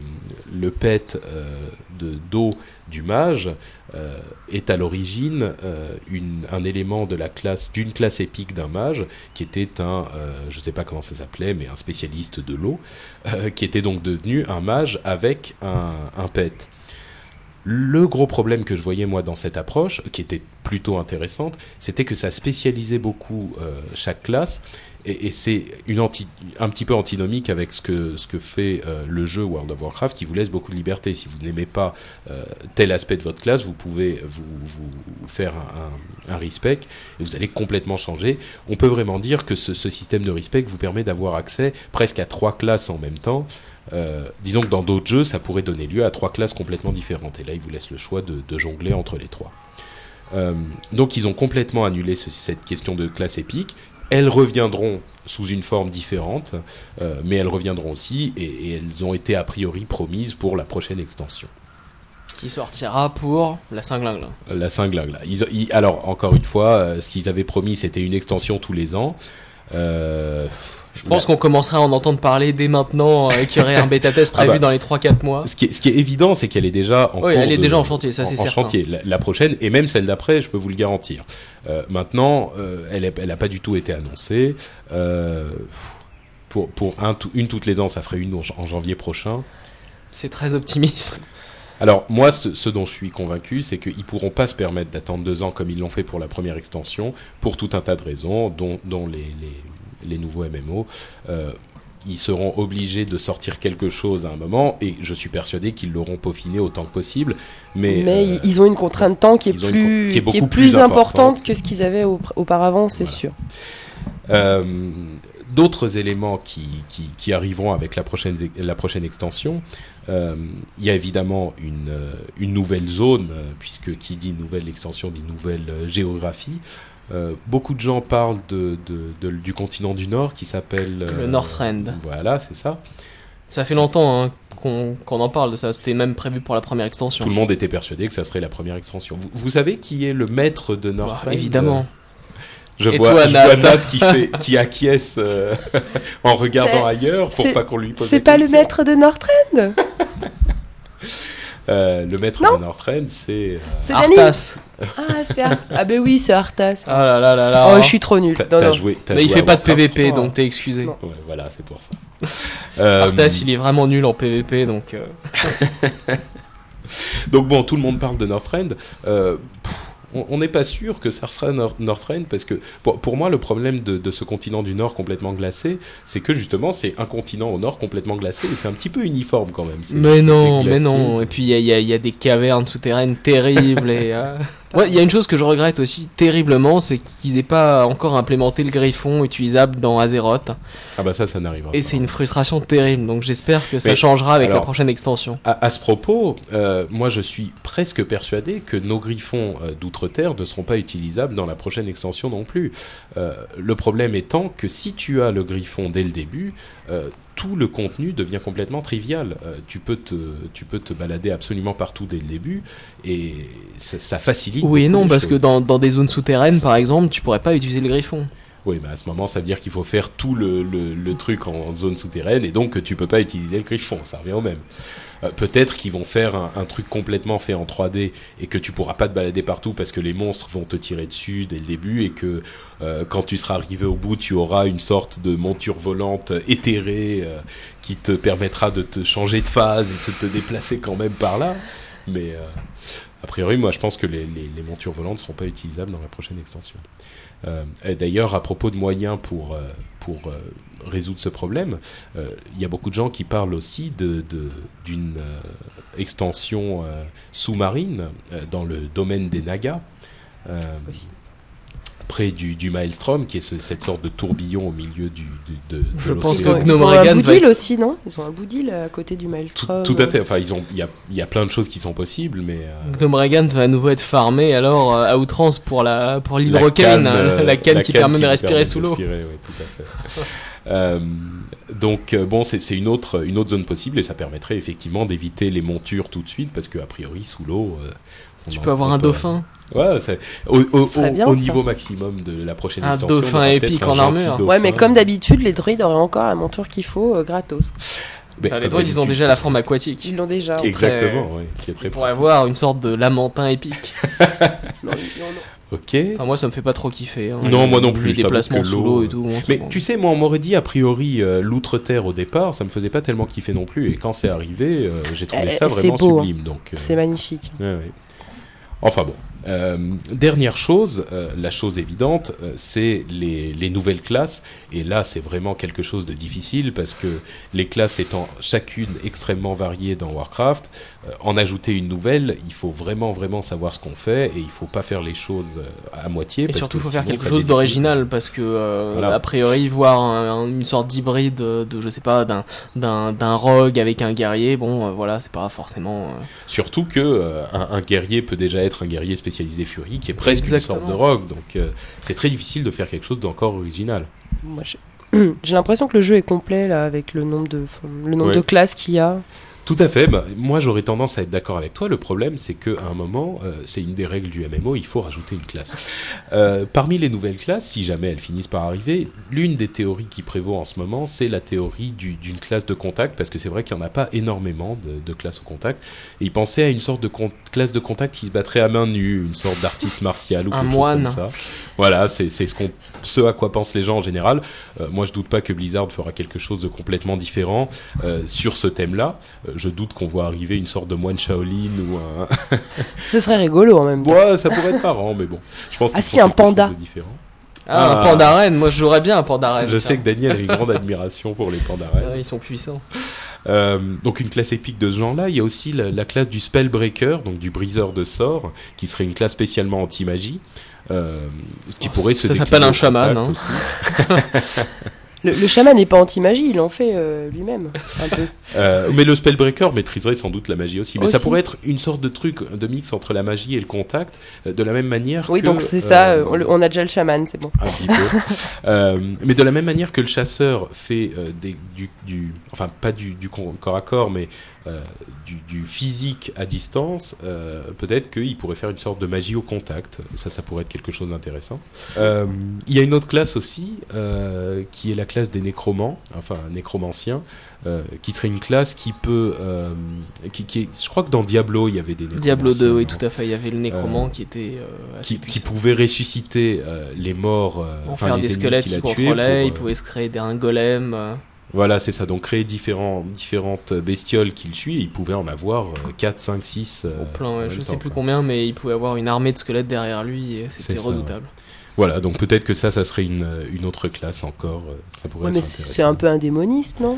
le pet euh, de du mage est à l'origine un élément de la classe d'une classe épique d'un mage qui était un euh, je sais pas comment ça s'appelait mais un spécialiste de l'eau qui était donc devenu un mage avec un, un pet. Le gros problème que je voyais moi dans cette approche, qui était plutôt intéressante, c'était que ça spécialisait beaucoup chaque classe, et, c'est un petit peu antinomique avec ce que ce que fait euh, le jeu World of Warcraft, qui vous laisse beaucoup de liberté. Si vous n'aimez pas euh, tel aspect de votre classe, vous pouvez vous, faire un, un, et vous allez complètement changer. On peut vraiment dire que ce, système de respect vous permet d'avoir accès presque à trois classes en même temps. Euh, disons que dans d'autres jeux, ça pourrait donner lieu à trois classes complètement différentes. Et là, ils vous laissent le choix de, jongler entre les trois. Donc, ils ont complètement annulé ce- cette question de classe épique. Elles reviendront sous une forme différente, euh, mais elles reviendront aussi et, et elles ont été a priori promises pour la prochaine extension. Qui sortira pour la cinglingue. La cinglingue ils- alors encore une fois, euh, ce qu'ils avaient promis c'était une extension tous les ans. Euh, Je pense qu'on commencera à en entendre parler dès maintenant euh, et qu'il y aurait un bêta test Ah prévu bah. dans les 3-4 mois. Ce qui, est, ce qui est évident, c'est qu'elle est déjà en Oui, elle est de- déjà en chantier, ça, en- c'est en certain. chantier. La, la prochaine et même celle d'après, je peux vous le garantir. Euh, maintenant, euh, elle, est- elle a pas du tout été annoncée. Euh, pour pour un, tout- une toutes les ans, ça ferait une en, en janvier prochain. C'est très optimiste. Alors moi, ce, ce dont je suis convaincu, c'est qu'ils pourront pas se permettre d'attendre deux ans comme ils l'ont fait pour la première extension, pour tout un tas de raisons, dont, dont les, les, les nouveaux MMO. Euh, ils seront obligés de sortir quelque chose à un moment, et je suis persuadé qu'ils l'auront peaufiné autant que possible. Mais, Mais, euh, ils ont une contrainte de temps qui est plus, co- qui est beaucoup plus, plus importante que ce qu'ils avaient au- auparavant, c'est Voilà. sûr. Euh, D'autres éléments qui, arriveront avec la prochaine, la prochaine extension, euh, il y a évidemment une, une nouvelle zone, puisque qui dit nouvelle extension dit nouvelle géographie. Euh, beaucoup de gens parlent de, de, de- du continent du Nord qui s'appelle... Le Northrend. Voilà, c'est ça. Ça fait longtemps hein, qu'on en parle de ça. C'était même prévu pour la première extension. Tout le monde était persuadé que ça serait la première extension. Vous, vous savez qui est le maître de Bah, Northrend évidemment. Je Et vois, toi, je vois Nat qui, fait, qui acquiesce euh, en regardant ailleurs pour pas qu'on lui pose C'est pas le maître de Northrend Euh, le maître Non. de Northrend, c'est. euh, Arthas. Ah, c'est Ar- ah ben oui, c'est Arthas. Ah là là là là. Oh, je suis trop nul. t'as- Non, t'as non. joué. Mais il joué fait pas de PVP, donc t'es excusé. Ouais, voilà, c'est pour ça. Euh, Arthas, il est vraiment nul en PVP, donc. euh, Donc bon, tout le monde parle de Northrend. On n'est pas sûr que ça sera Nor- Northrend parce que pour, pour moi, le problème de, de ce continent du Nord complètement glacé, c'est que justement, c'est un continent au Nord complètement glacé et c'est un petit peu uniforme quand même. Mais non, mais non. Et puis y y il y a des cavernes souterraines terribles. et euh, ouais, il y a une chose que je regrette aussi terriblement, c'est qu'ils aient pas encore implémenté le griffon utilisable dans Azeroth. Ah bah ça, ça n'arrivera Et pas. c'est une frustration terrible. Donc j'espère que ça Mais, changera avec la prochaine extension. À, à ce propos, euh, moi je suis presque persuadé que nos griffons euh, d'outre-terre ne seront pas utilisables dans la prochaine extension non plus. Euh, le problème étant que si tu as le griffon dès le début, euh, tout le contenu devient complètement trivial. Euh, tu, peux te, tu peux te balader absolument partout dès le début et ça, ça facilite. Oui et non, parce que dans, dans des zones souterraines, par exemple, tu pourrais pas utiliser le griffon. Oui, mais à ce moment, ça veut dire qu'il faut faire tout le, le, le truc en zone souterraine et donc tu peux pas utiliser le griffon. Ça revient au même. Euh, Peut-être qu'ils vont faire un, truc complètement fait en 3D et que tu pourras pas te balader partout parce que les monstres vont te tirer dessus dès le début et que euh, quand tu seras arrivé au bout, tu auras une sorte de monture volante éthérée euh, qui te permettra de te changer de phase et de te déplacer quand même par là. Mais a priori, moi, je pense que les, les, montures volantes seront pas utilisables dans la prochaine extension. Euh, D'ailleurs, à propos de moyens pour, euh, pour euh, résoudre ce problème, il y a beaucoup de gens qui parlent aussi de- de- d'une euh, extension sous-marine dans le domaine des Nagas. Près du, du Maelstrom, qui est ce- cette sorte de tourbillon au milieu du, du- de, de Je pense Ils l'océan. ont, que ils ont un boudil être- aussi, non? Ils ont un boudil à côté du Tout, Maelstrom. tout à fait. Enfin, ils ont, il y a, il y a plein de choses qui sont possibles, mais euh, Gnomeregan va à nouveau être farmé alors euh, à outrance pour la pour la l'hydrocanne, canne, euh, la canne qui permet de respirer permet sous l'eau. respirer, oui, tout à fait. Euh, donc euh, bon, c'est c'est une autre une autre zone possible et ça permettrait effectivement d'éviter les montures tout de suite parce que a priori sous l'eau. euh, Tu peux avoir un peut- dauphin. Ouais, c'est au, au, Ce serait au- bien, au ça. niveau maximum de la prochaine Un extension. dauphin épique en armure. Ouais, mais dauphin. comme d'habitude, les druides auraient encore la monture qu'il faut euh, gratos. Mais Ah, les droïdes, ils ont déjà la forme aquatique. Ils l'ont déjà. Exactement, oui, qui est très Ils pourraient avoir une sorte de lamentin épique. Non, ils- non, non. Ok. Enfin, moi, ça me fait pas trop kiffer. hein. Non, moi non Les plus, t'avoue déplacements sous l'eau, l'eau et tout. bon, Mais bon. tu sais, moi, on m'aurait dit a priori euh, l'outre-terre au départ, ça me faisait pas tellement kiffer non plus. Et quand c'est arrivé, euh, j'ai trouvé Eh, ça vraiment beau, hein. sublime. Donc, euh, C'est magnifique. ouais, ouais. Enfin bon. Euh, dernière chose, euh, la chose évidente, euh, c'est les, les nouvelles classes. Et là, c'est vraiment quelque chose de difficile parce que les classes étant chacune extrêmement variées dans Warcraft, en ajouter une nouvelle, il faut vraiment, vraiment savoir ce qu'on fait et il faut pas faire les choses à moitié. Et parce surtout, il faut faire quelque chose d'original parce que, euh, Voilà. a priori, voir un- un- une sorte d'hybride de, je sais pas, d'un d'un d'un rogue avec un guerrier, bon, euh, voilà, c'est pas forcément. euh, Surtout que un, un guerrier peut déjà être un guerrier spécialisé spécialisé Fury, qui est presque Exactement. une sorte de rogue. Donc euh, c'est très difficile de faire quelque chose d'encore original. Moi, j'ai j'ai l'impression que le jeu est complet là avec le nombre de le nombre Ouais. de classes qu'il y a. Tout à fait. Bah, moi, j'aurais tendance à être d'accord avec toi. Le problème, c'est qu'à un moment, euh, c'est une des règles du MMO, il faut rajouter une classe. Euh, parmi les nouvelles classes, si jamais elles finissent par arriver, l'une des théories qui prévaut en ce moment, c'est la théorie du- d'une classe de contact, parce que c'est vrai qu'il n'y en a pas énormément de, de classes au contact. Et ils pensaient à une sorte de classe de contact qui se battrait à main nue, une sorte d'artiste martial ou Un quelque moine. chose comme ça. Voilà, c'est ce, à quoi pensent les gens en général. Euh, moi, je doute pas que Blizzard fera quelque chose de complètement différent sur ce thème-là. Je doute qu'on voit arriver une sorte de moine Shaolin ou un. Ce serait rigolo en même temps. Ouais, ça pourrait être marrant, mais bon. Je pense Ah si, un panda. Ah, Ah. un pandarène, moi je jouerais bien un pandarène. Je tiens. sais que Daniel a une grande admiration pour les pandas reines. Ouais, ils sont puissants. Euh, donc une classe épique de ce genre-là. Il y a aussi la, la classe du Spellbreaker, donc du briseur de sorts, qui serait une classe spécialement anti-magie. euh, qui Oh, pourrait ça se s'appelle décliner un chaman, hein. Le, le chaman n'est pas anti-magie, il en fait euh, lui-même un peu. Euh, mais le Spellbreaker maîtriserait sans doute la magie aussi. Mais ça pourrait être une sorte de truc de mix entre la magie et le contact, euh, de la même manière Oui, que, donc c'est ça, on, a déjà le chaman, c'est bon. un petit peu. Mais de la même manière que le chasseur fait des, du, du, enfin pas du, corps à corps, mais euh, du, du physique à distance, euh, peut-être qu'il pourrait faire une sorte de magie au contact. Ça, ça pourrait être quelque chose d'intéressant. Euh, il y a une autre classe aussi, qui est la classe des nécromants, enfin nécromanciens, qui serait une classe qui peut, qui, qui est, je crois que dans Diablo il y avait des nécromanciens. Diablo 2, oui, tout à fait. Il y avait le nécromant qui était qui, pouvait ressusciter les morts, En enfin les des squelettes qu'il qui a tués. pour, il pouvait se créer un golem. Voilà, c'est ça. Donc créer différents, différentes bestioles qu'il suit, et il pouvait en avoir euh, 4, 5, 6. au plein, ouais, je sais plus combien, mais il pouvait avoir une armée de squelettes derrière lui et c'était ça, redoutable. Voilà, donc peut-être que ça, ça serait une, une autre classe encore. euh, Ça pourrait Ouais, être mais c'est un peu un démoniste, non?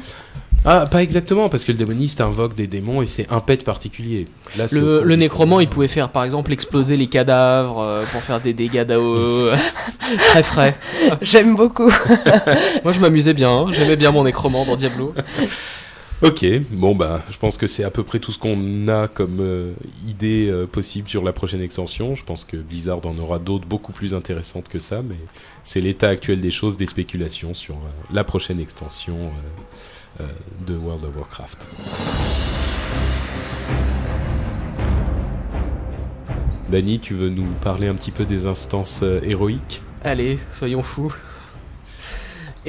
Ah, pas exactement, parce que le démoniste invoque des démons et c'est un pet particulier. Là, Le, nécromant, il pouvait faire par exemple exploser les cadavres euh, pour faire des dégâts d'AO très frais. J'aime beaucoup. Moi je m'amusais bien, hein. j'aimais bien mon nécromant dans Diablo. Ok, bon bah, je pense que c'est à peu près tout ce qu'on a comme euh, idée euh, possible sur la prochaine extension. Je pense que Blizzard en aura d'autres beaucoup plus intéressantes que ça, mais c'est l'état actuel des choses, des spéculations sur euh, la prochaine extension de World of Warcraft. Dany, tu veux nous parler un petit peu des instances héroïques? Allez, soyons fous.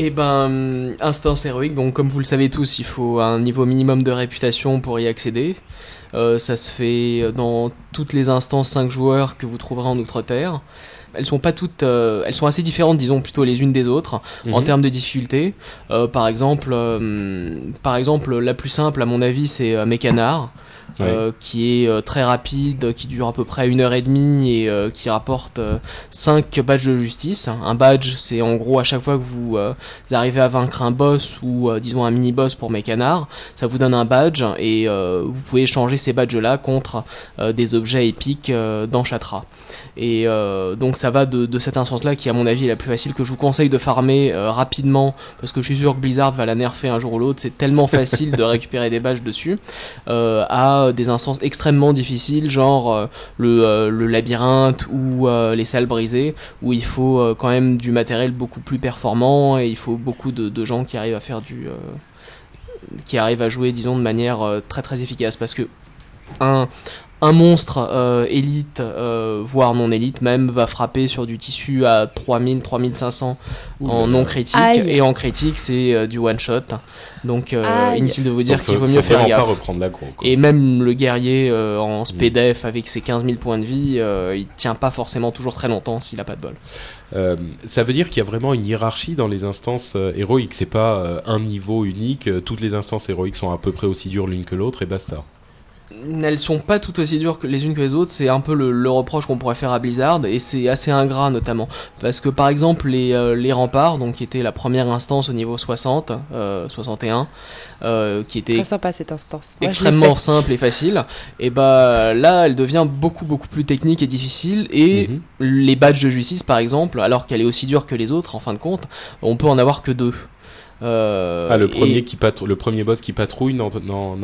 Et ben, hum, instance héroïque, donc comme vous le savez tous, il faut un niveau minimum de réputation pour y accéder. Euh, ça se fait dans toutes les instances 5 joueurs que vous trouverez en Outre-Terre. Elles sont pas toutes, euh, elles sont assez différentes, disons plutôt les unes des autres en Mhm. termes de difficulté. Euh, par exemple, par exemple, la plus simple à mon avis, c'est Mécanard. Euh, qui est euh, très rapide, qui dure à peu près une heure et demie et euh, qui rapporte 5 badges de justice. Un badge, c'est en gros à chaque fois que vous, arrivez à vaincre un boss ou disons un mini-boss pour Mécanard, ça vous donne un badge et vous pouvez échanger ces badges-là contre des objets épiques dans Chatra. Et euh, donc ça va de, de cette instance-là qui à mon avis est la plus facile que je vous conseille de farmer euh, rapidement parce que je suis sûr que Blizzard va la nerfer un jour ou l'autre. C'est tellement facile de récupérer des badges dessus euh, à des instances extrêmement difficiles, genre le, labyrinthe ou les salles brisées, où il faut quand même du matériel beaucoup plus performant et il faut beaucoup de, de gens qui arrivent à faire du. qui arrivent à jouer, disons, de manière très très efficace. Parce que un, un monstre euh, élite, euh, voire non élite même, va frapper sur du tissu à 3000, 3500 Ouh en non critique. Aïe. Et en critique, c'est euh, du one shot. Donc, euh, inutile de vous dire qu'il vaut mieux faire gaffe. pas reprendre quoi. Et même le guerrier euh, en Mm. SPDF avec ses 15 000 points de vie, euh, il tient pas forcément toujours très longtemps s'il a pas de bol. Euh, ça veut dire qu'il y a vraiment une hiérarchie dans les instances euh, héroïques. C'est pas euh, un niveau unique. toutes les instances héroïques sont à peu près aussi dures l'une que l'autre et basta. Elles sont pas toutes aussi dures que les unes que les autres, c'est un peu le, le reproche qu'on pourrait faire à Blizzard, et c'est assez ingrat notamment. Parce que par exemple, les, euh, les remparts, donc qui était la première instance au niveau 60, euh, 61, euh, qui était Très sympa cette instance. Moi, extrêmement simple et facile, et bah là elle devient beaucoup beaucoup plus technique et difficile, et Mhm. les badges de justice par exemple, alors qu'elle est aussi dure que les autres en fin de compte, on peut en avoir que deux. Euh, ah, le et, premier, qui le premier boss qui patrouille n'en-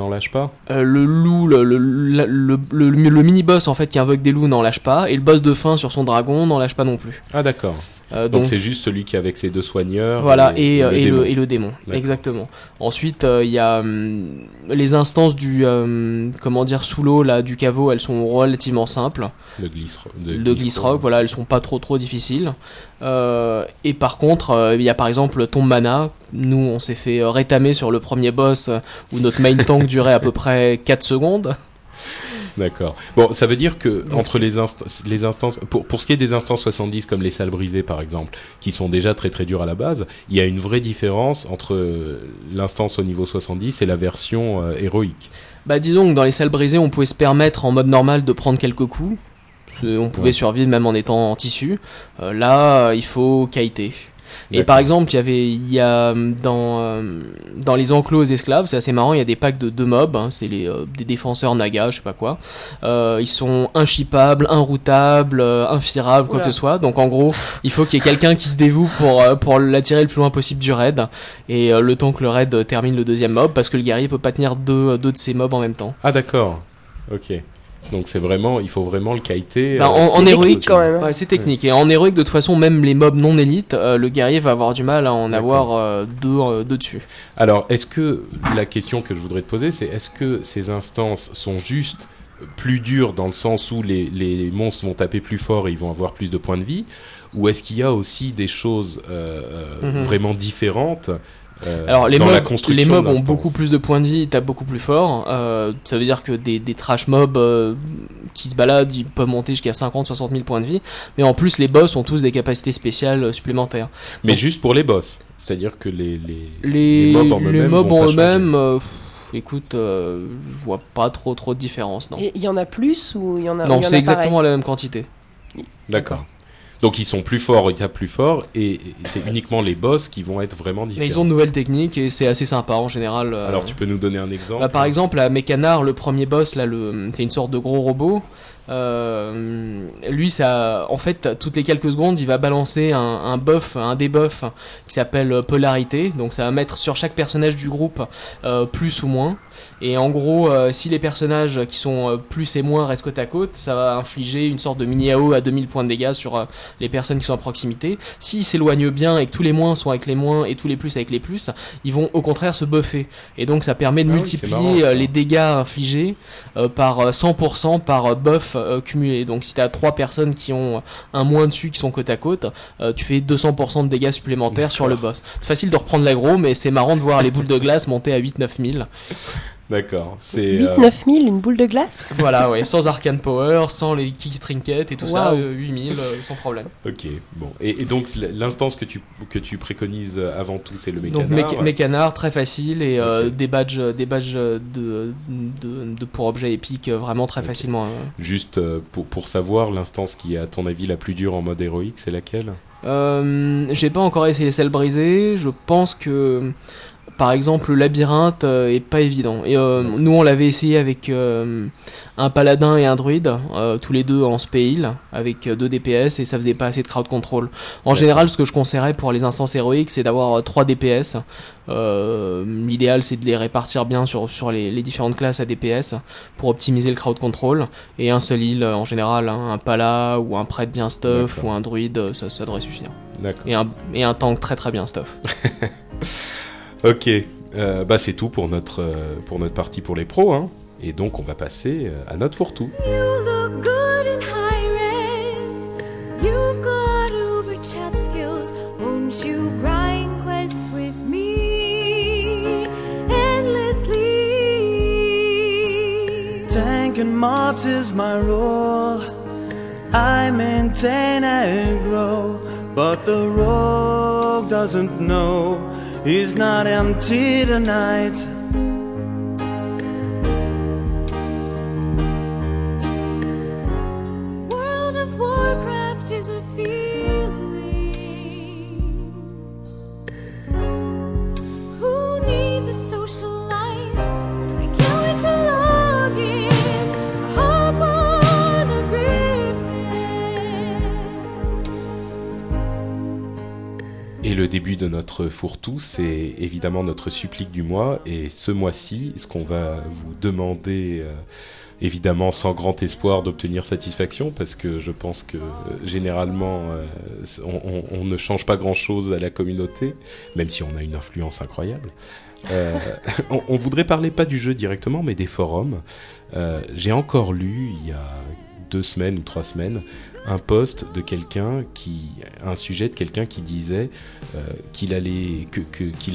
lâche pas euh, le loup, le, le, le, le, le- le mini-boss en fait qui invoque des loups n'en lâche pas, et le boss de fin sur son dragon n'en lâche pas non plus. Ah, d'accord. Euh, Donc c'est juste celui qui est avec ses deux soigneurs. Voilà, et, et euh, le et, démon. le, et le démon, D'accord. exactement. Ensuite, euh, il y a hum, les instances du, euh, comment dire, sous l'eau, là, du caveau, elles sont relativement simples. Le glisse, Le glisse rock, voilà, elles sont pas trop trop difficiles. Et par contre, il y a par exemple le tombe mana. Nous, on s'est fait rétamer sur le premier boss où notre main tank durait à peu près 4 secondes. D'accord. Bon, ça veut dire que Donc, entre les, inst- les instances, pour, pour ce qui est des instances 70 comme les salles brisées par exemple, qui sont déjà très très dures à la base, il y a une vraie différence entre l'instance au niveau 70 et la version euh, héroïque. Bah disons que dans les salles brisées, on pouvait se permettre en mode normal de prendre quelques coups. On pouvait Ouais. survivre même en étant en tissu. Euh, là, il faut kiter. Et par exemple, il y avait, il y a euh, dans euh, dans les enclos aux esclaves, c'est assez marrant. Il y a des packs de deux mobs, hein, c'est les euh, des défenseurs naga, je sais pas quoi. Euh, ils sont inshippables, inroutables, euh, infirables, quoi Oula. que ce soit. Donc en gros, il faut qu'il y ait quelqu'un qui se dévoue pour euh, pour l'attirer le plus loin possible du raid. Et euh, le temps que le raid termine le deuxième mob, parce que le guerrier peut pas tenir deux deux de ces mobs en même temps. Ah d'accord. Ok. Donc c'est vraiment, il faut vraiment le kiter. Bah, euh, en- en C'est héroïque, technique, quand même. Ouais, c'est technique. Et en héroïque, de toute façon, même les mobs non élites, euh, le guerrier va avoir du mal à en avoir euh, deux, euh, deux dessus. Alors, est-ce que la question que je voudrais te poser, c'est est-ce que ces instances sont juste plus dures dans le sens où les, les monstres vont taper plus fort et ils vont avoir plus de points de vie, ou est-ce qu'il y a aussi des choses Mhm. vraiment différentes euh, Alors les dans mobs, la construction les mobs ont beaucoup plus de points de vie, ils tapent beaucoup plus fort. Euh, ça veut dire que des, des trash mobs euh, qui se baladent, ils peuvent monter jusqu'à 50-60 000 points de vie. Mais en plus, les boss ont tous des capacités spéciales euh, supplémentaires. Mais Donc- juste pour les boss, c'est-à-dire que les, les, Les, mobs en les eux-mêmes mobs en eux-mêmes, écoute, euh, je vois pas trop trop de différence. Non, Et il y en a plus ou il y en a non c'est exactement pareil la même quantité. D'accord. Donc ils sont plus forts, ils tapent plus fort, et, et c'est uniquement les boss qui vont être vraiment Mais différents. ils ont de nouvelles techniques et c'est assez sympa en général. euh, Alors tu peux nous donner un exemple Bah, par exemple, à Mécanar, le premier boss, là, le, c'est une sorte de gros robot. Euh, lui, ça, en fait, toutes les quelques secondes, il va balancer un, buff, un debuff qui s'appelle polarité. Donc, ça va mettre sur chaque personnage du groupe euh, plus ou moins. Et en gros, euh, si les personnages qui sont plus et moins restent côte à côte, ça va infliger une sorte de mini AO à 2000 points de dégâts sur les personnes qui sont à proximité. S'ils s'éloignent bien et que tous les moins sont avec les moins et tous les plus avec les plus, ils vont au contraire se buffer. Et donc, ça permet de multiplier les dégâts infligés par 100% par buff euh, cumulé. Donc si tu as 3 personnes qui ont un moins dessus, qui sont côte à côte, euh, tu fais 200% de dégâts supplémentaires sur le boss. C'est facile de reprendre l'aggro, mais c'est marrant de voir les boules de glace monter à 8-9 000. D'accord. C'est 8 euh, 9 000 une boule de glace? Voilà, ouais, sans arcane power, sans les kick trinkets et tout ça, Waouh. euh, 8000 euh, sans problème. Ok, bon. Et, et donc l'instance que tu, que tu préconises avant tout, c'est le Donc mécanar. méca- mécanar, très facile et euh, des badges, des badges de, de, de pour objets épiques euh, vraiment très facilement. euh. Juste pour, pour savoir, l'instance qui est à ton avis la plus dure en mode héroïque, c'est laquelle? Euh, J'ai pas encore essayé les selles brisées. Je pense que, par exemple, le labyrinthe euh, est pas évident. Et euh, nous, on l'avait essayé avec euh, un paladin et un druide, tous les deux en spell, avec deux DPS, et ça faisait pas assez de crowd control. En général, ce que je conseillerais pour les instances héroïques, c'est d'avoir euh, 3 DPS. L'idéal, c'est de les répartir bien sur, sur les, les différentes classes à DPS pour optimiser le crowd control. Et un seul heal, en général, hein, un pala ou un prêtre bien stuff ou un druide, ça, ça devrait suffire. Et un, et un tank très très bien stuff. Ok, euh, bah c'est tout pour notre, euh, pour notre partie pour les pros. Hein. Et donc on va passer euh, à notre fourre-tout. You look good in high res. You've got uber chat skills. Won't you grind quests with me endlessly? Tank and mobs is my role. I maintain and grow, but the rogue doesn't know he's not empty tonight. Notre fourre-tout, c'est évidemment notre supplique du mois. Et ce mois-ci, ce qu'on va vous demander, euh, évidemment sans grand espoir d'obtenir satisfaction, parce que je pense que euh, généralement, euh, on, ne change pas grand-chose à la communauté, même si on a une influence incroyable. On, on voudrait parler pas du jeu directement, mais des forums. J'ai encore lu, il y a deux semaines ou trois semaines, un post de quelqu'un qui, un sujet de quelqu'un qui disait euh, qu'il allait, que,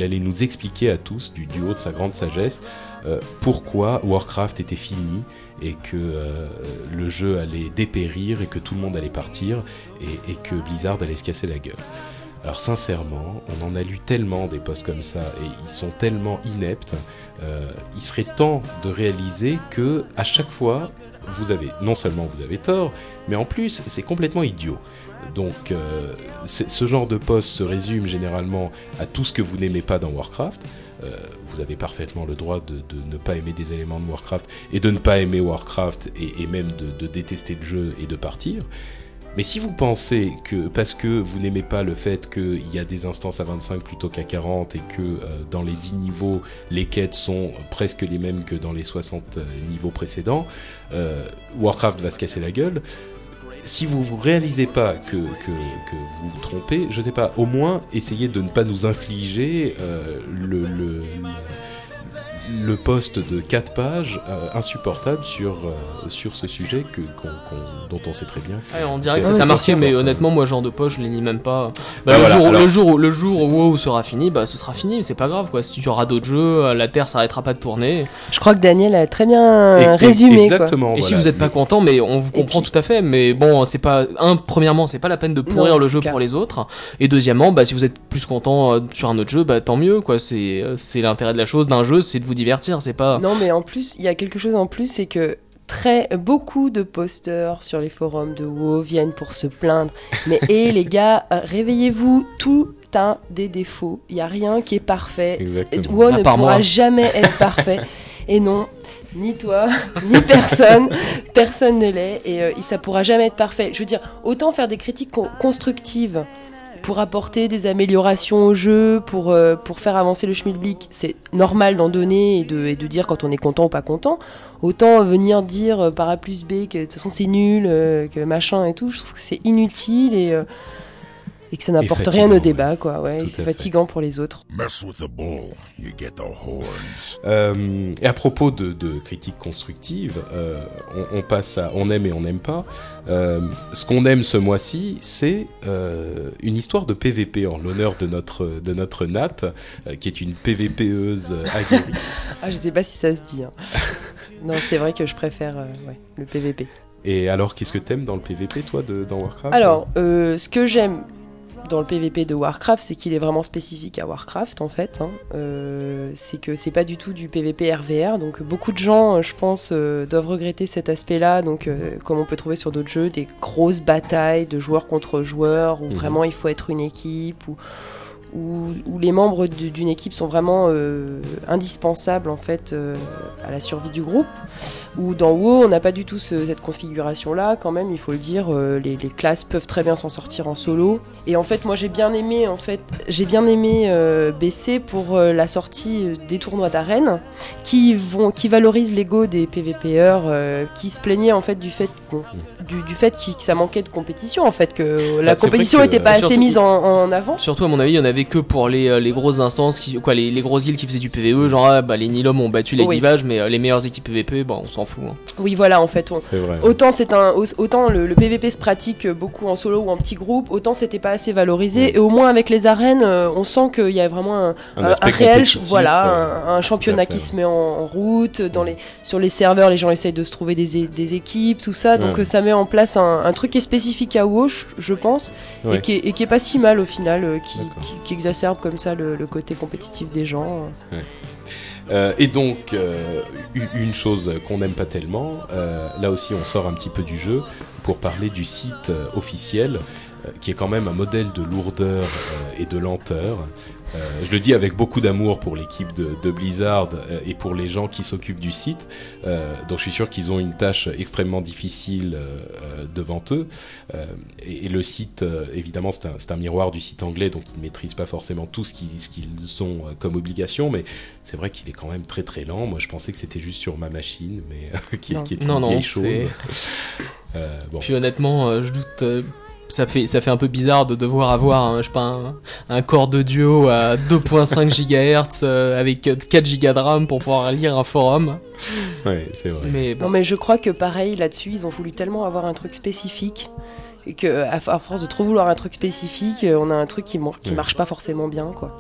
allait nous expliquer à tous, du, du haut de sa grande sagesse, euh, pourquoi Warcraft était fini et que euh, le jeu allait dépérir et que tout le monde allait partir et, que Blizzard allait se casser la gueule. Alors sincèrement, on en a lu tellement des posts comme ça et ils sont tellement ineptes. il serait temps de réaliser que à chaque fois, vous avez non seulement vous avez tort, mais en plus c'est complètement idiot. Donc euh, ce genre de post se résume généralement à tout ce que vous n'aimez pas dans Warcraft. Euh, vous avez parfaitement le droit de, ne pas aimer des éléments de Warcraft et de ne pas aimer Warcraft et, même de détester le jeu et de partir. Mais si vous pensez que parce que vous n'aimez pas le fait qu'il y a des instances à 25 plutôt qu'à 40 et que euh, dans les 10 niveaux, les quêtes sont presque les mêmes que dans les 60 euh, niveaux précédents, euh, Warcraft va se casser la gueule. Si vous vous réalisez pas que, que, vous vous trompez, je sais pas, au moins essayez de ne pas nous infliger le, le poste de 4 pages euh, insupportable sur, euh, sur ce sujet que, qu'on- qu'on- dont on sait très bien Ouais, on dirait que C'est- ça marqué, sûr. mais honnêtement, moi, genre de poche, je les lis même pas. Bah, Bah le, voilà, jour, alors- le, jour, où- le jour où WoW sera fini, bah ce sera fini, mais c'est pas grave quoi. Si tu auras d'autres jeux, euh, la Terre s'arrêtera pas de tourner. Je crois que Daniel a très bien Et- résumé. quoi. Exactement. Et si vous êtes pas content, mais on vous comprend puis- tout à fait. Mais bon, c'est pas un. Premièrement, c'est pas la peine de pourrir Non, le jeu clair. pour les autres. Et deuxièmement, bah si vous êtes plus content euh, sur un autre jeu, bah tant mieux quoi. C'est euh, c'est l'intérêt de la chose d'un jeu, c'est de vous divertir. C'est pas. Non, mais en plus, il y a quelque chose en plus, c'est que très beaucoup de posters sur les forums de WoW viennent pour se plaindre. Mais hé les gars, réveillez-vous, tout a des défauts. Il y a rien qui est parfait. WoW ne pourra moi. jamais être parfait. Et non. Ni toi, ni personne, personne ne l'est, et euh, ça pourra jamais être parfait. Je veux dire, autant faire des critiques con- constructives pour apporter des améliorations au jeu, pour, euh, pour faire avancer le schmilblick, c'est normal d'en donner et de, et de dire quand on est content ou pas content. Autant venir dire euh, par A plus B que de toute façon c'est nul, euh, que machin et tout, je trouve que c'est inutile et, et que ça n'apporte rien au débat, quoi. Ouais, c'est fatigant pour les autres. Mess with the bull, you get the horns. Euh, et à propos de, de critiques constructives, euh, on, on passe à on aime et on n'aime pas. Euh, ce qu'on aime ce mois-ci, c'est euh, une histoire de PVP en l'honneur de notre de notre Nat, euh, qui est une PVPeuse aguerrie. Ah, je sais pas si ça se dit. hein. non, c'est vrai que je préfère euh, ouais, le PVP. Et alors, qu'est-ce que t'aimes dans le PVP, toi, de, dans Warcraft? Alors, euh, ce que j'aime dans le PVP de Warcraft, c'est qu'il est vraiment spécifique à Warcraft en fait. hein. Euh, c'est que c'est pas du tout du PVP RVR, donc beaucoup de gens, euh, je pense, euh, doivent regretter cet aspect-là. Donc, euh, comme on peut trouver sur d'autres jeux, des grosses batailles de joueurs contre joueurs, où Mhm. vraiment il faut être une équipe, ou où, où les membres du- d'une équipe sont vraiment euh, indispensables en fait euh, à la survie du groupe. Ou dans WoW, on n'a pas du tout ce- cette configuration-là. Quand même, il faut le dire, euh, les, les classes peuvent très bien s'en sortir en solo. Et en fait, moi, j'ai bien aimé en fait, j'ai bien aimé BC pour la sortie des tournois d'arène, qui vont, qui valorisent l'ego des PVPers, qui se plaignaient en fait du fait du, du fait que ça manquait de compétition, en fait, que la Bah, vrai compétition n'était pas assez mise en, en avant. Surtout à mon avis, il y en avait que pour les, euh, les grosses instances, qui, quoi, les, les grosses guildes qui faisaient du PVE, genre ah, bah, les Nilom ont battu les Oui. divages, mais euh, les meilleures équipes PVP, bah, on s'en fout. hein. Oui, voilà, en fait, on, C'est vrai. Autant c'est un autant le, le PVP se pratique beaucoup en solo ou en petit groupe, autant c'était pas assez valorisé et au moins avec les arènes, euh, on sent qu'il y a vraiment un, Un un- aspect un réel voilà euh, un, un championnat qui se met en, en route dans les sur les serveurs, les gens essayent de se trouver des, des équipes, tout ça, donc Ouais. euh, ça met en place un, un truc qui est spécifique à WoW, je, pense, Ouais. et, qui est, et qui est pas si mal au final, euh, qui, D'accord. qui, qui exacerbe comme ça le, côté compétitif des gens. Euh, et donc, euh, une chose qu'on n'aime pas tellement, euh, là aussi on sort un petit peu du jeu pour parler du site officiel, qui est quand même un modèle de lourdeur et de lenteur, Euh, je le dis avec beaucoup d'amour pour l'équipe de, de Blizzard euh, et pour les gens qui s'occupent du site. Euh, donc je suis sûr qu'ils ont une tâche extrêmement difficile euh, devant eux. Euh, et, et le site, euh, évidemment, c'est un, c'est un miroir du site anglais, donc ils ne maîtrisent pas forcément tout ce qu'ils ce qu'ils ont euh, comme obligation, mais c'est vrai qu'il est quand même très très lent. Moi, je pensais que c'était juste sur ma machine, mais qui, Non. qui est une Non, non, vieille chose. c'est- Euh, bon. Puis honnêtement, euh, je doute. Ça fait, ça fait un peu bizarre de devoir avoir un, je sais pas, un, un corps de duo à 2.5 GHz euh, avec euh, 4 Go de RAM pour pouvoir lire un forum. Ouais, c'est vrai. Mais bon. Non, mais je crois que pareil, là-dessus, ils ont voulu tellement avoir un truc spécifique. Que, à, à force de trop vouloir un truc spécifique, euh, on a un truc qui, qui Ouais. marche pas forcément bien, quoi.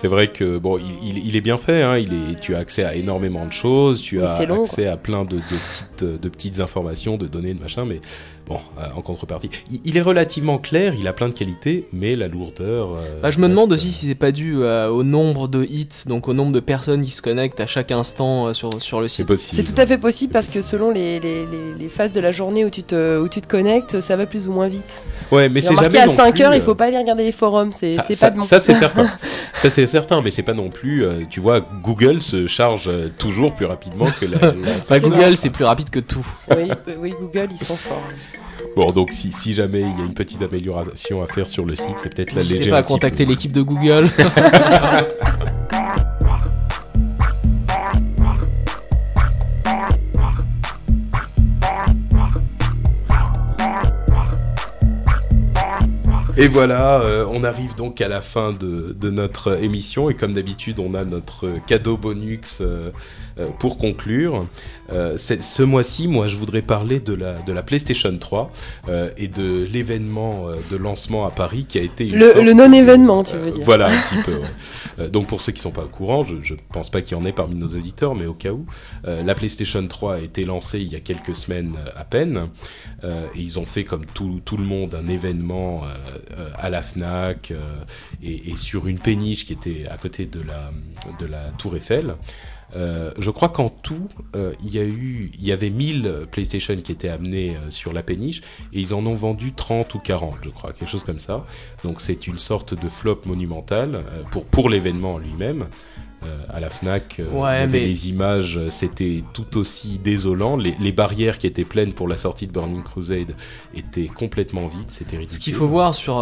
C'est vrai que bon, il, il- il est bien fait. Hein, il est, tu as accès à énormément de choses, tu Mais as c'est long, accès à plein de, de petites, de petites informations, de données, de machin. Mais bon, euh, en contrepartie, il, il est relativement clair. Il a plein de qualités, mais la lourdeur. euh, Bah, je me demande aussi si c'est pas dû euh, au nombre de hits, donc au nombre de personnes qui se connectent à chaque instant euh, sur, sur le C'est site. possible. C'est tout à fait possible parce que selon les, les, les, les phases de la journée où tu, te, où tu te connectes, ça va plus ou moins vite. Ouais, mais c'est jamais à non 5 plus, heures, il euh, faut pas aller regarder les forums, c'est c'est pas de mon ça, c'est certain. ça c'est certain, mais c'est pas non plus. euh, tu vois, Google se charge euh, toujours plus rapidement que la. la- Bah, Google, c'est plus rapide que tout. oui, oui, Google, ils sont forts. Bon, donc si, si jamais il y a une petite amélioration à faire sur le site, c'est peut-être la N'hésitez léger. pas à contacter l'équipe de Google. Et voilà, euh, on arrive donc à la fin de, notre émission. Et comme d'habitude, on a notre cadeau bonus euh, pour conclure. Euh, ce mois-ci, moi, je voudrais parler de la, de la PlayStation 3 euh, et de l'événement euh, de lancement à Paris qui a été une Le, le non-événement, tu euh, veux dire. Voilà, un petit peu. ouais. Euh, donc pour ceux qui sont pas au courant, je, je pense pas qu'il y en ait parmi nos auditeurs, mais au cas où, euh, la PlayStation 3 a été lancée il y a quelques semaines euh, à peine, euh, et ils ont fait comme tout, tout le monde un événement euh, euh, à la Fnac euh, et, et sur une péniche qui était à côté de la de la Tour Eiffel. Euh, je crois qu'en tout, euh, il y a eu, il y avait 1000 PlayStation qui étaient amenés euh, sur la péniche et ils en ont vendu 30 ou 40, je crois, quelque chose comme ça. Donc c'est une sorte de flop monumental pour pour l'événement en lui-même. À la Fnac, Ouais, il y avait mais- les images, c'était tout aussi désolant. Les, les barrières qui étaient pleines pour la sortie de Burning Crusade étaient complètement vides, c'était ridicule. Ce qu'il faut voir sur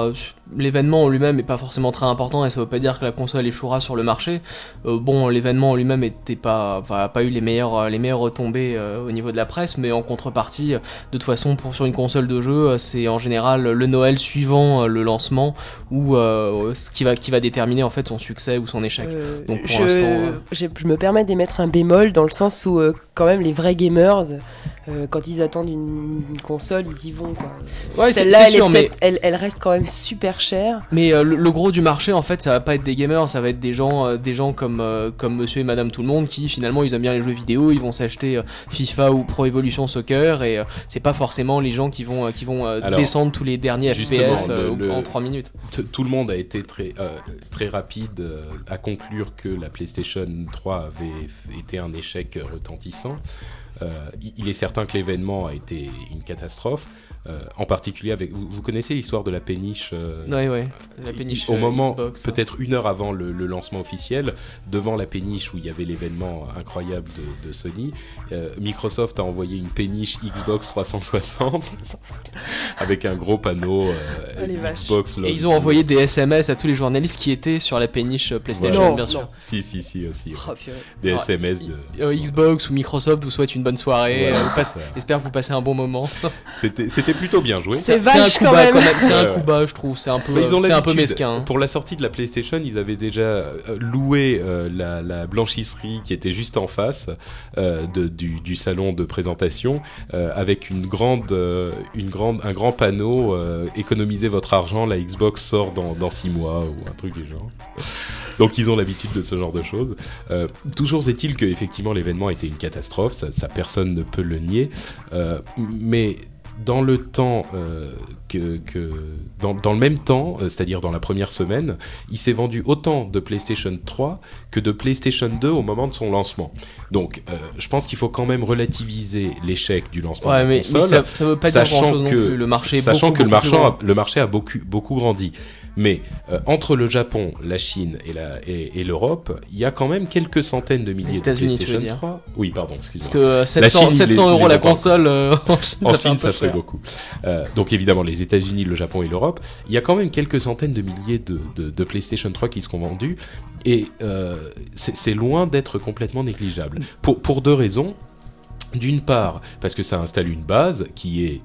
l'événement en lui-même est pas forcément très important et ça veut pas dire que la console échouera sur le marché. Euh, bon, l'événement en lui-même était pas, enfin, a pas eu les meilleures, euh, les meilleures retombées euh, au niveau de la presse, mais en contrepartie, de toute façon, pour sur une console de jeu, c'est en général le Noël suivant le lancement ou euh, ce qui va, qui va déterminer en fait son succès ou son échec. Donc, pour je, je me permets d'émettre un bémol dans le sens où, quand même, les vrais gamers, quand ils attendent une, une console, ils y vont. Quoi. Ouais, Celle-là, elle reste quand même super Mais euh, le, le gros du marché, en fait, ça va pas être des gamers, ça va être des gens, euh, des gens comme, euh, comme Monsieur et Madame Tout le Monde qui finalement ils aiment bien les jeux vidéo, ils vont s'acheter euh, FIFA ou Pro Evolution Soccer et euh, c'est pas forcément les gens qui vont, euh, qui vont euh, Alors, descendre tous les derniers FPS euh, le- le- en 3 minutes. Tout le monde a été très, euh, très rapide euh, à conclure que la PlayStation 3 avait été un échec retentissant. Euh, il est certain que l'événement a été une catastrophe, euh, en particulier avec. Vous, vous connaissez l'histoire de la péniche euh, Ouais, ouais, la péniche au euh, moment, Xbox. peut-être une heure avant le, le lancement officiel, devant la péniche où il y avait l'événement incroyable de, de Sony, euh, Microsoft a envoyé une péniche Xbox 360 avec un gros panneau euh, Oh. Xbox. Et ils ont envoyé des SMS à tous les journalistes qui étaient sur la péniche PlayStation, Voilà. Non, bien non. sûr. Si, si, si, aussi. ouais. Oh. Des. SMS de. Euh, Xbox ou Microsoft vous souhaite une bonne soirée. Euh, passe- ça. J'espère que vous passez un bon moment. C'était c'était plutôt bien joué. C'est un vache coup quand bas même. C'est un coup bas, je trouve. C'est un peu, ils ont un peu mesquin. hein. Pour la sortie de la PlayStation, ils avaient déjà euh, loué euh, la, la blanchisserie qui était juste en face euh, de, du, du salon de présentation euh, avec une grande, euh, une grande, un grand panneau euh, économisez votre argent, la Xbox sort dans, dans six mois ou un truc du genre. Donc ils ont l'habitude de ce genre de choses. Euh, toujours est-il que effectivement l'événement était une catastrophe, ça, ça, personne ne peut le nier. Euh, mais dans le temps euh, que, dans le même temps, euh, c'est-à-dire dans la première semaine, il s'est vendu autant de PlayStation 3 que de PlayStation 2 au moment de son lancement. Donc, euh, je pense qu'il faut quand même relativiser l'échec du lancement Ouais, de la mais, mais console. ça, ça veut pas dire sachant grand chose non que, plus. Le marché est sachant beaucoup, que le, beaucoup a, le marché a beaucoup, beaucoup grandi. Mais euh, entre le Japon, la Chine et la- et, et l'Europe, il y a quand même quelques centaines de milliers de États-unis, tu veux PlayStation dire. 3. Oui, pardon, Parce excuse-moi. que euh, 700, Chine, 700 les- euros les la console euh, en Chine, En ça Chine, ça cher. beaucoup. Euh, donc évidemment, les États-Unis, le Japon et l'Europe, il y a quand même quelques centaines de milliers de, de- de PlayStation 3 qui seront vendus, et euh, c'est loin d'être complètement négligeable. Pour, pour deux raisons. D'une part, parce que ça installe une base qui est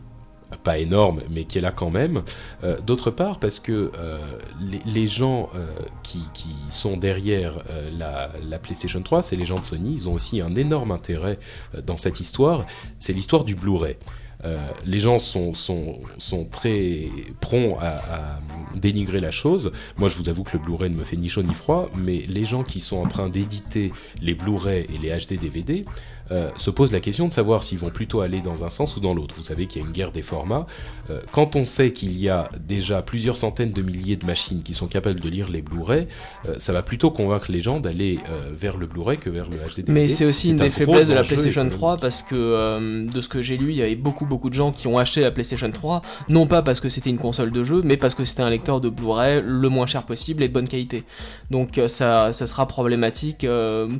pas énorme, mais qui est là quand même. Euh, D'autre part, parce que euh, les, gens qui, qui sont derrière la, la PlayStation 3, c'est les gens de Sony, ils ont aussi un énorme intérêt dans cette histoire, c'est l'histoire du Blu-ray. Euh, les gens sont, très prompts à, à dénigrer la chose. Moi, je vous avoue que le Blu-ray ne me fait ni chaud ni froid, mais les gens qui sont en train d'éditer les Blu-ray et les HD DVD euh, se posent la question de savoir s'ils vont plutôt aller dans un sens ou dans l'autre. Vous savez qu'il y a une guerre des formats. Euh, quand on sait qu'il y a déjà plusieurs centaines de milliers de machines qui sont capables de lire les Blu-ray, euh, ça va plutôt convaincre les gens d'aller vers le Blu-ray que vers le HD. Mais c'est aussi une un des faiblesses de la PlayStation économique. 3 parce que de ce que j'ai lu, il y avait beaucoup beaucoup de gens qui ont acheté la PlayStation 3, non pas parce que c'était une console de jeu, mais parce que c'était un lecteur de Blu-ray le moins cher possible et de bonne qualité. Donc ça, ça sera problématique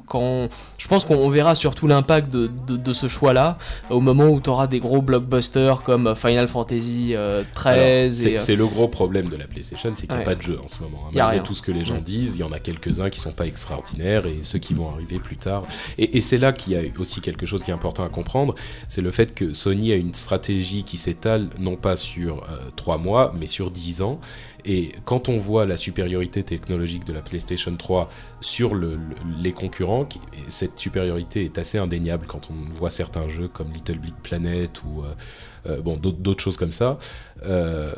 quand... Je pense qu'on verra surtout l'impact de, de- de ce choix-là au moment où tu auras des gros blockbusters comme Final Fantasy euh, Alors, 13 c'est et... euh, c'est le gros problème de la PlayStation, c'est qu'il n'y a Ouais. pas de jeu en ce moment. hein. Malgré rien. tout ce que les gens Mm. disent, il y en a quelques-uns qui sont pas extraordinaires et ceux qui vont arriver plus tard. Et, et c'est là qu'il y a aussi quelque chose qui est important à comprendre, c'est le fait que Sony a une stratégie qui s'étale non pas sur euh, trois mois, mais sur 10 ans. Et quand on voit la supériorité technologique de la PlayStation 3 sur le- le- les concurrents, cette supériorité est assez indéniable quand on voit certains jeux comme Little Big Planet ou euh, euh, bon d'autres choses comme ça. Euh,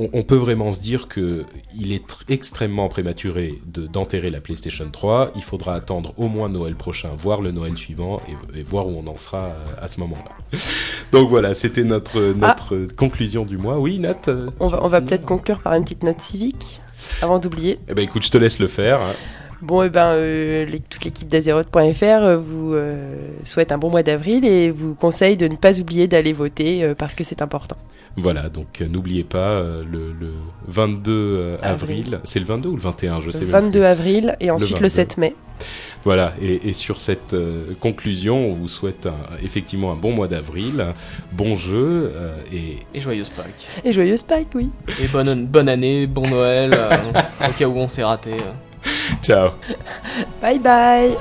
on, on peut vraiment se dire que il est tr- extrêmement prématuré de- d'enterrer la PlayStation 3. Il faudra attendre au moins Noël prochain, voire le Noël suivant, et, et voir où on en sera euh, à ce moment-là. Donc voilà, c'était notre, notre conclusion du mois. Oui, Nat euh, On va, on va peut-être conclure par une petite note civique avant d'oublier. Eh ben écoute, je te laisse le faire. hein. Bon, et ben, euh, les- toute l'équipe d'Azeroth.fr euh, vous euh, souhaite un bon mois d'avril et vous conseille de ne pas oublier d'aller voter euh, parce que c'est important. Voilà, donc euh, n'oubliez pas euh, le, le 22 euh, avril. Avril. C'est le 22 ou le 21 Je Le sais même 22 plus. avril et ensuite le, 22. 7 mai. Voilà, et, et sur cette euh, conclusion, on vous souhaite un- effectivement un bon mois d'avril, bon jeu euh, et Et joyeuse Pâques. Et joyeuse Pâques, oui. Et bonne, bonne année, bon Noël, euh, au cas où on s'est raté. euh. ciao Bye bye